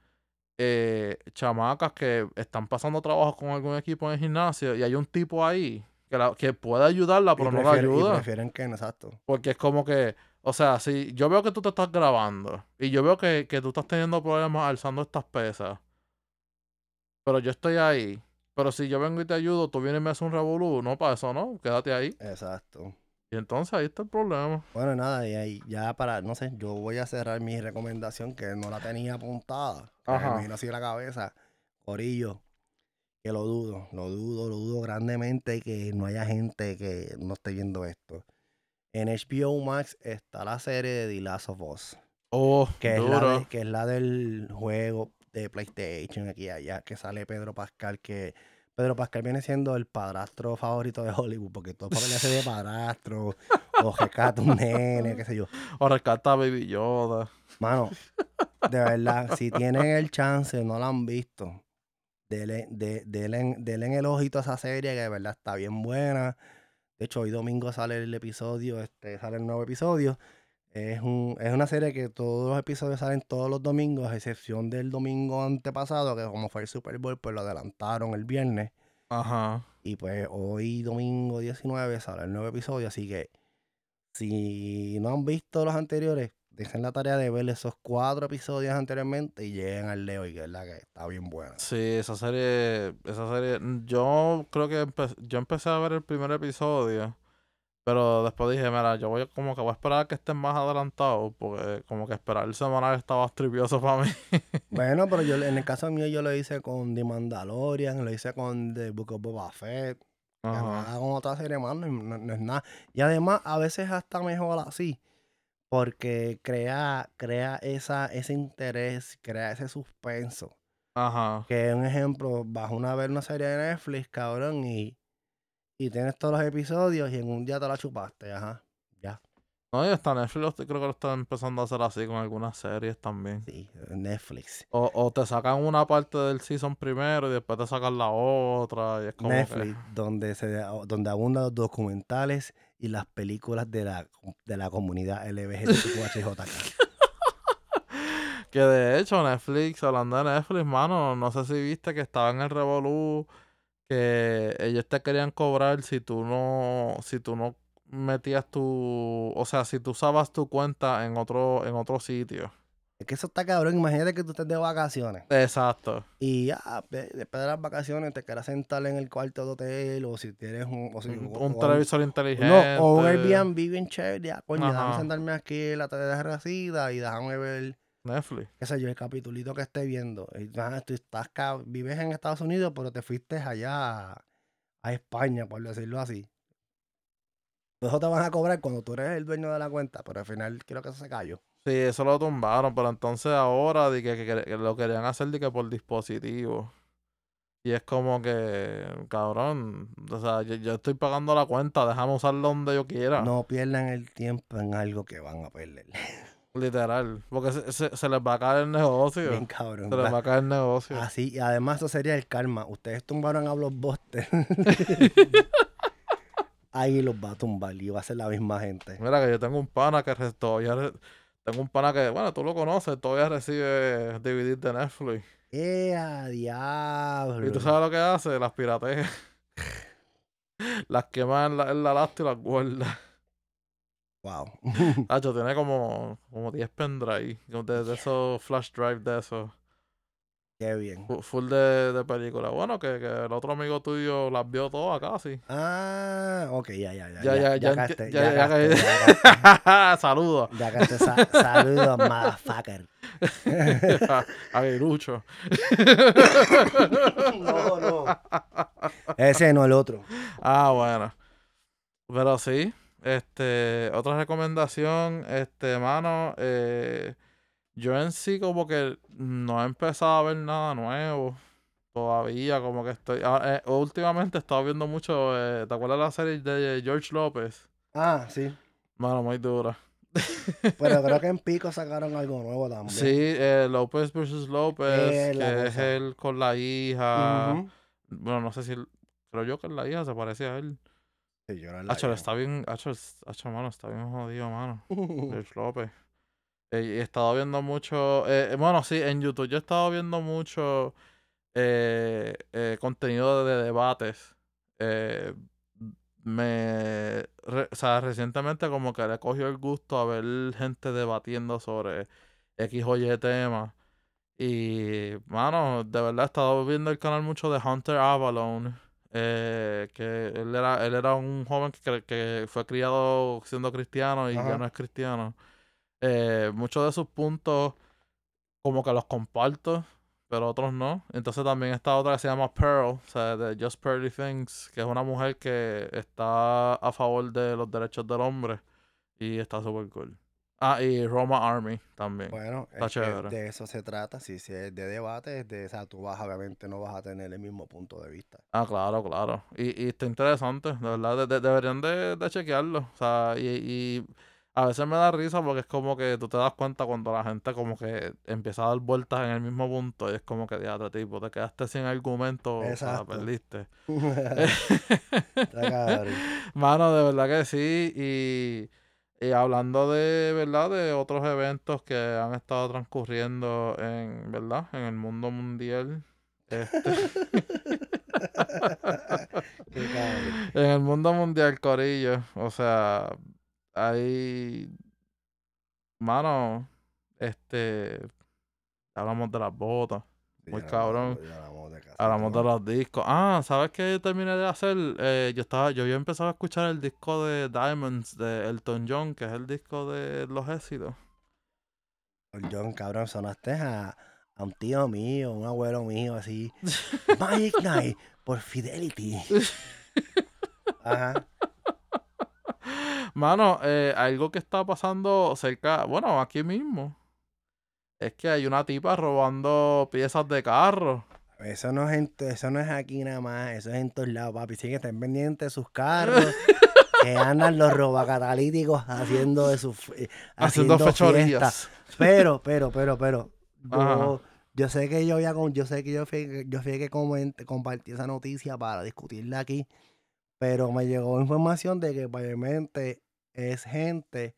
eh, chamacas que están pasando trabajo con algún equipo en el gimnasio y hay un tipo ahí que, la- que puede ayudarla, Y pero no la prefieren- y ayuda. prefieren que exacto. Porque es como que, o sea, si yo veo que tú te estás grabando y yo veo que, que tú estás teniendo problemas alzando estas pesas, pero yo estoy ahí, pero si yo vengo y te ayudo, tú vienes y me haces un revolú, no para eso, ¿no? Quédate ahí. Exacto. Y entonces ahí está el problema. Bueno, nada, y ahí ya para, no sé, yo voy a cerrar mi recomendación que no la tenía apuntada. Ajá. Me vino así la cabeza. Corillo, que lo dudo, lo dudo, lo dudo grandemente que no haya gente que no esté viendo esto. En HBO Max está la serie de The Last of Us, Oh, que es, la, de- que es la del juego de PlayStation aquí y allá, que sale Pedro Pascal, que Pedro Pascal viene siendo el padrastro favorito de Hollywood, porque todo papel hace de <laughs> padrastro, o rescata un nene, qué sé yo. O rescata a Baby Yoda. Mano, de verdad, <laughs> si tienen el chance, no la han visto, denle, de, denle- denle el ojito a esa serie que de verdad está bien buena. De hecho, hoy domingo sale el episodio, este, sale el nuevo episodio. Es, un, es una serie que todos los episodios salen todos los domingos, a excepción del domingo antepasado, que como fue el Super Bowl, pues lo adelantaron el viernes. Ajá. Y pues hoy, domingo 19, sale el nuevo episodio. Así que si no han visto los anteriores, dejen la tarea de ver esos cuatro episodios anteriormente y lleguen al de hoy, que es la que está bien buena. Sí, esa serie, esa serie, yo creo que empe- yo empecé a ver el primer episodio, pero después dije, mira, yo voy como que voy a esperar a que estén más adelantados, porque como que esperar el semanal estaba tripioso para mí. <laughs> Bueno, pero yo en el caso mío yo lo hice con The Mandalorian, lo hice con The Book of Boba Fett, haga con otra serie más, no, no- no es nada. Y además, a veces hasta mejor así, porque crea, crea esa, ese interés, crea ese suspenso. Ajá. Que un ejemplo, vas a una ver una serie de Netflix, cabrón, y, y tienes todos los episodios y en un día te la chupaste, ajá. Ya, No, y hasta Netflix creo que lo están empezando a hacer así con algunas series también. sí, Netflix. O, o te sacan una parte del season primero y después te sacan la otra, y es como que- Netflix, donde se donde abundan los documentales y las películas de la, de la comunidad LGBTQHJK. <laughs> Que de hecho Netflix, hablando de Netflix, mano, no sé si viste que estaba en el Revolú, que ellos te querían cobrar si tú no, si tú no metías tu, o sea, si tú usabas tu cuenta en otro, en otro sitio. es que eso está cabrón, imagínate que tú estés de vacaciones Exacto. y ya, de- después de las vacaciones te quieras sentar en el cuarto de hotel o si tienes un... O si- Un, o- un o- televisor No, inteligente. o un Airbnb bien chévere, ya, coño, déjame Ajá. sentarme aquí en la recida y déjame ver, Netflix. qué sé yo, el capitulito que esté viendo. Y, ah, tú estás ca- vives en Estados Unidos, pero te fuiste allá a, a España, por decirlo así. Eso te van a cobrar cuando tú eres el dueño de la cuenta, pero al final creo que eso se cayó. Sí, eso lo tumbaron, pero entonces ahora que, que- que lo querían hacer de que por dispositivo. Y es como que, cabrón, o sea, yo, yo estoy pagando la cuenta, déjame usarlo donde yo quiera. No pierdan el tiempo en algo que van a perder. <laughs> Literal. Porque se, se- se les va a caer el negocio. Bien cabrón. Se les va a caer el negocio. Así, y además eso sería el karma. Ustedes tumbaron a Blockbuster. <laughs> Ahí los va a tumbar y va a ser la misma gente. Mira que yo tengo un pana que todavía tengo un pana que, bueno, tú lo conoces, todavía recibe DVD de Netflix. ¡Eh, a diablo! Y tú sabes lo que hace, las pirateas. <laughs> las quema en la, en la lata y las guarda. Wow. <laughs> Hacho, tiene como, como 10 pendrive de, de esos flash drive de esos. Qué bien. Fu- Full de, de película. Bueno, que, que el otro amigo tuyo las vio todas casi. Ah, ok, ya, ya, ya. Ya, ya, ya, ya, ya, ya, <laughs> Saludos. ya gasté. Sa- Saludos, motherfucker. <laughs> Aguilucho. No, no. Ese no, el otro. Ah, bueno. Pero sí, este, otra recomendación, este, mano, eh, yo en sí como que no he empezado a ver nada nuevo todavía, como que estoy, ah, eh, últimamente he estado viendo mucho, eh, ¿te acuerdas de la serie de George López? Ah, sí. Mano, muy dura. <laughs> Pero creo que en Pico sacaron algo nuevo también. Sí, eh, López versus López, Es la que es él con la hija, bueno, no sé si, creo yo que la hija se parece a él. Sí, yo la Hacho, está bien, Hacho, Hacho, mano, está bien jodido, mano. <laughs> George López. Eh, y he estado viendo mucho. eh, eh, bueno, sí, en YouTube yo he estado viendo mucho eh, eh, contenido de debates. Eh, me. re- o sea, recientemente como que le cogió el gusto a ver gente debatiendo sobre X o Y tema. Y, mano, de verdad he estado viendo el canal mucho de Hunter Avalon. Eh, que él era, él era un joven que, que fue criado siendo cristiano y ya Ajá. no es cristiano. Eh, muchos de sus puntos como que los comparto, pero otros no. Entonces también está otra que se llama Pearl, o sea, de Just Pearly Things, que es una mujer que está a favor de los derechos del hombre y está súper cool. Ah, y Roma Army también. Bueno, Está es que chévere. de eso se trata. Si si es de debate, es de, o sea, tú vas, obviamente, no vas a tener el mismo punto de vista. Ah, claro, claro. Y, y está interesante, de verdad. de- de- deberían de, de chequearlo. O sea, y, y a veces me da risa porque es como que tú te das cuenta cuando la gente como que empieza a dar vueltas en el mismo punto y es como que, diatre, tipo, te quedaste sin argumento, o sea, Exacto. perdiste. <laughs> <laughs> Mano, de verdad que sí. Y, y hablando de, ¿verdad? De otros eventos que han estado transcurriendo en, ¿verdad? En el mundo mundial. Este, <laughs> <laughs> en el mundo mundial, Corillo. O sea, hay. Mano, este. Hablamos de las botas. Muy Ya cabrón. hablamos- ya hablamos de Hablamos los discos. Ah, ¿sabes qué yo terminé de hacer? Eh, yo estaba, yo había empezado a escuchar el disco de Diamonds de Elton John, que es el disco de los éxitos. John, cabrón, sonaste a, a un tío mío, un abuelo mío, así. <laughs> Magic Night por Fidelity. <laughs> Ajá. Mano, eh, algo que está pasando cerca, bueno, aquí mismo, es que hay una tipa robando piezas de carro. Eso no, es en eso no es aquí nada más, eso es en todos lados, papi. Sí que estén pendientes de sus carros, <laughs> que andan los robacatalíticos haciendo de sus eh, Haciendo haciendo fechorías. Pero, pero, pero, pero, yo, yo sé que yo con, yo sé que yo fui, yo fui que coment- compartí esa noticia para discutirla aquí, pero me llegó información de que probablemente es gente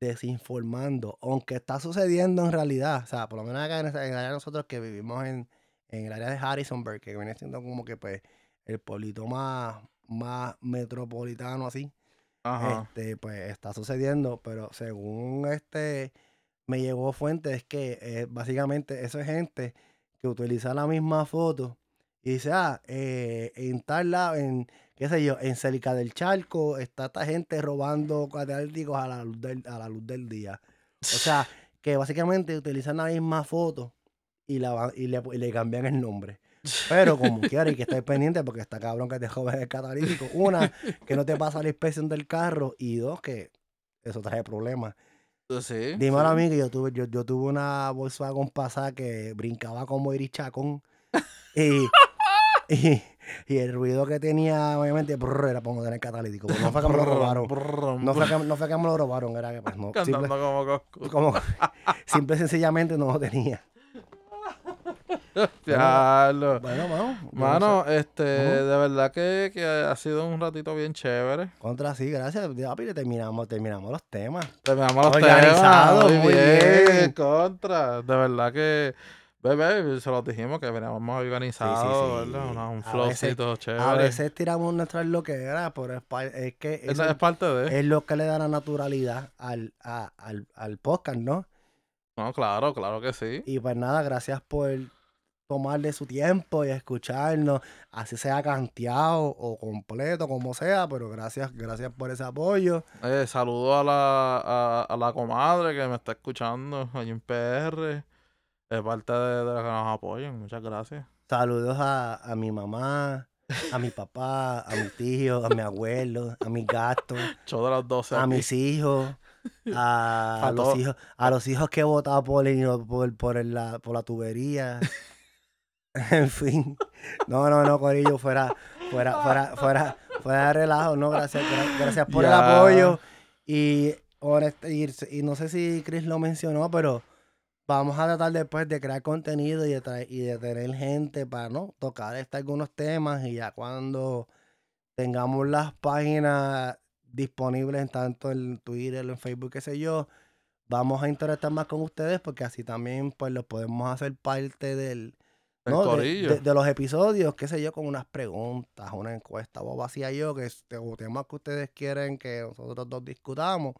desinformando, aunque está sucediendo en realidad, o sea, por lo menos acá en, el área de nosotros que vivimos en, en el área de Harrisonburg, que viene siendo como que pues el pueblito más, más metropolitano así, Ajá. este, pues está sucediendo, pero según este me llegó fuente es que eh, básicamente eso es gente que utiliza la misma foto y dice, ah, eh, en tal lado, en, qué sé yo, en cerca del charco está esta gente robando catalíticos a la luz del, a la luz del día. O sea, <laughs> que básicamente utilizan la misma foto y, la, y, le, y le cambian el nombre. Pero como <laughs> quiera, hay que estar pendiente porque está cabrón que te joven el catalítico. Una, que no te pasa la inspección del carro. Y dos, que eso trae problemas. Sí. Dímelo a sí. mí que yo tuve, yo, yo tuve una Volkswagen pasada que brincaba como Iris Chacón. Y, y, <laughs> y el ruido que tenía, obviamente, brr, era para tener catalítico. No fue que me lo <laughs> robaron. No fue que, no fue que me lo robaron, era que pues no. Cantando Simple, como Coscu. <laughs> como, simple y sencillamente no lo tenía. Diablo. Bueno, mano. no este, de verdad que, que ha sido un ratito bien chévere. Contra sí, gracias. Papi, terminamos, terminamos los temas. Terminamos los Organizado, temas. muy bien. Contra. De verdad que, bebé, se los dijimos que veníamos organizados, sí. un flowcito chévere. A veces tiramos nuestras loqueras, pero es, es que eso Esa es parte de. es lo que le da la naturalidad al, a- al, al podcast, ¿no? No, claro, claro que sí. Y pues nada, gracias por tomar de su tiempo y escucharnos, así sea canteado o completo, como sea, pero gracias, gracias por ese apoyo. Eh, saludo a la, a, a la comadre que me está escuchando allí en PR. Es parte de, de los que nos apoyan. Muchas gracias. Saludos a, a mi mamá, a mi papá, a mi tío, a mi abuelo, a mis gatos, de las 12 a aquí. mis hijos, a, <laughs> A los hijos, a los hijos que he votado por, el- por, por, el- la, por la tubería. <laughs> en fin. No, no, no, Corillo, fuera, fuera, fuera, fuera, fuera de relajo, no, gracias, gra- gracias por el apoyo. Y, y, y no sé si Chris lo mencionó, pero vamos a tratar después de crear contenido y de, traer- y de tener gente para no tocar este, algunos temas y ya cuando tengamos las páginas disponibles tanto en Twitter, en Facebook, qué sé yo, vamos a interactuar más con ustedes porque así también pues los podemos hacer parte del El ¿no? de, de- de los episodios, qué sé yo, con unas preguntas, una encuesta o vacía yo, que o temas que ustedes quieren que nosotros dos discutamos,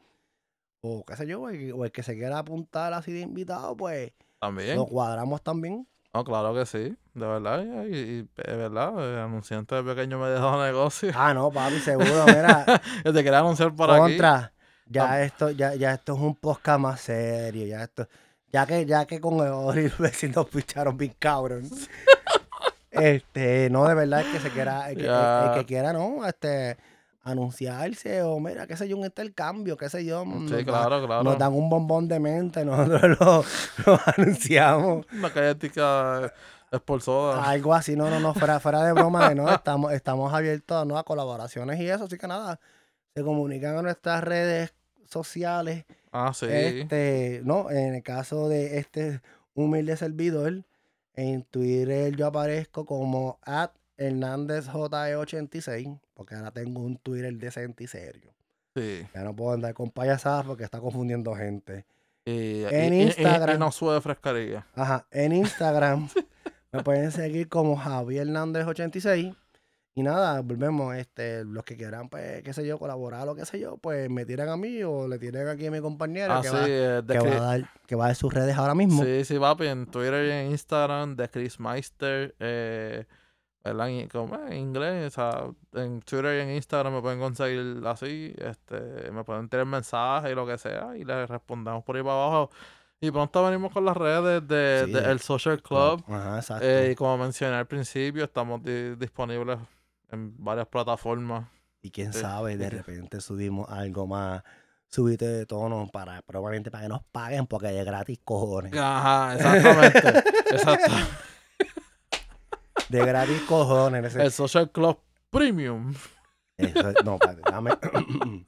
o qué sé yo, o el, o el que se quiera apuntar así de invitado, pues También. lo cuadramos también. No, claro que sí. De verdad. Y, y- es verdad. El anunciante de pequeño me dejó negocio. Ah, no, papi, seguro, mira, <laughs> Yo te quería anunciar por aquí. contra, ya Ah. esto, ya, ya esto es un podcast más serio, ya esto, ya que, ya que con el Ori nos picharon bien cabrón. <laughs> Este, no, de verdad, el que se quiera, el que, el- que quiera, no, este, anunciarse, o mira, qué sé yo, un intercambio, qué sé yo. Sí, nos da- claro, claro. Nos dan un bombón de mente, <laughs> nosotros lo, lo anunciamos. Una por soda. Algo así, no, no, no, fuera, fuera de broma, de no, <laughs> estamos, estamos abiertos ¿no? a colaboraciones y eso, así que nada, se comunican a nuestras redes sociales. Ah, sí. Este, no, en el caso de este humilde servidor, en Twitter yo aparezco como at HernándezJ86, porque ahora tengo un Twitter decente y serio. Sí. Ya no puedo andar con payasadas porque está confundiendo gente. Y, En y- y- Instagram. Y, no sube frescaría. Ajá, en Instagram <laughs> me pueden seguir como Javier Hernández86. Y nada, volvemos, este, los que quieran, pues, qué sé yo, colaborar o qué sé yo, pues me tiran a mí o le tiran aquí a mi compañero Ah, que, sí. va, eh, de que, va a dar, que va a dar sus redes ahora mismo. Sí, sí, papi, en Twitter y en Instagram de Chris Meister, eh. En, como en inglés, o sea, en Twitter y en Instagram me pueden conseguir así, este, me pueden tirar mensajes y lo que sea, y les respondemos por ahí para abajo. Y pronto venimos con las redes de, Sí, de de- El Social Club. Ajá, eh, y como mencioné al principio, estamos di- disponibles en varias plataformas. y quién sí, sabe, de <laughs> repente subimos algo más, subite de tono para, probablemente para que nos paguen, porque es gratis, cojones. Ajá, exactamente. <laughs> exacto. De gratis, cojones. ese- El Social Club Premium. eso no, espérate, dame. <coughs>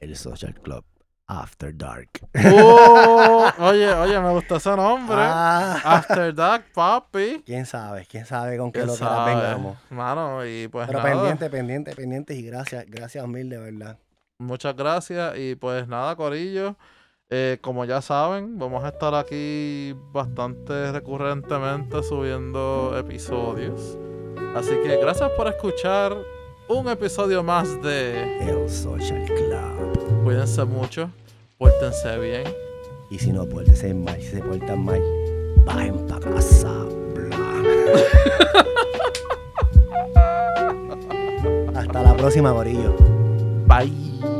El Social Club After Dark. Oh, oye, oye, me gustó ese nombre. Ah, After Dark, papi. quién sabe, quién sabe con qué ¿Quién lo vengamos. Mano, y pues Pero nada, pendiente, pendiente, pendientes y gracias, gracias mil de verdad. muchas gracias. Y pues nada, Corillo. Eh, como ya saben, vamos a estar aquí bastante recurrentemente subiendo episodios. Así que gracias por escuchar un episodio más de El Social Club. Cuídense mucho, pórtense bien. Y si no, pórtense mal, si se portan mal, bajen pa' casa. <laughs> Hasta la próxima, Gorillo. Bye.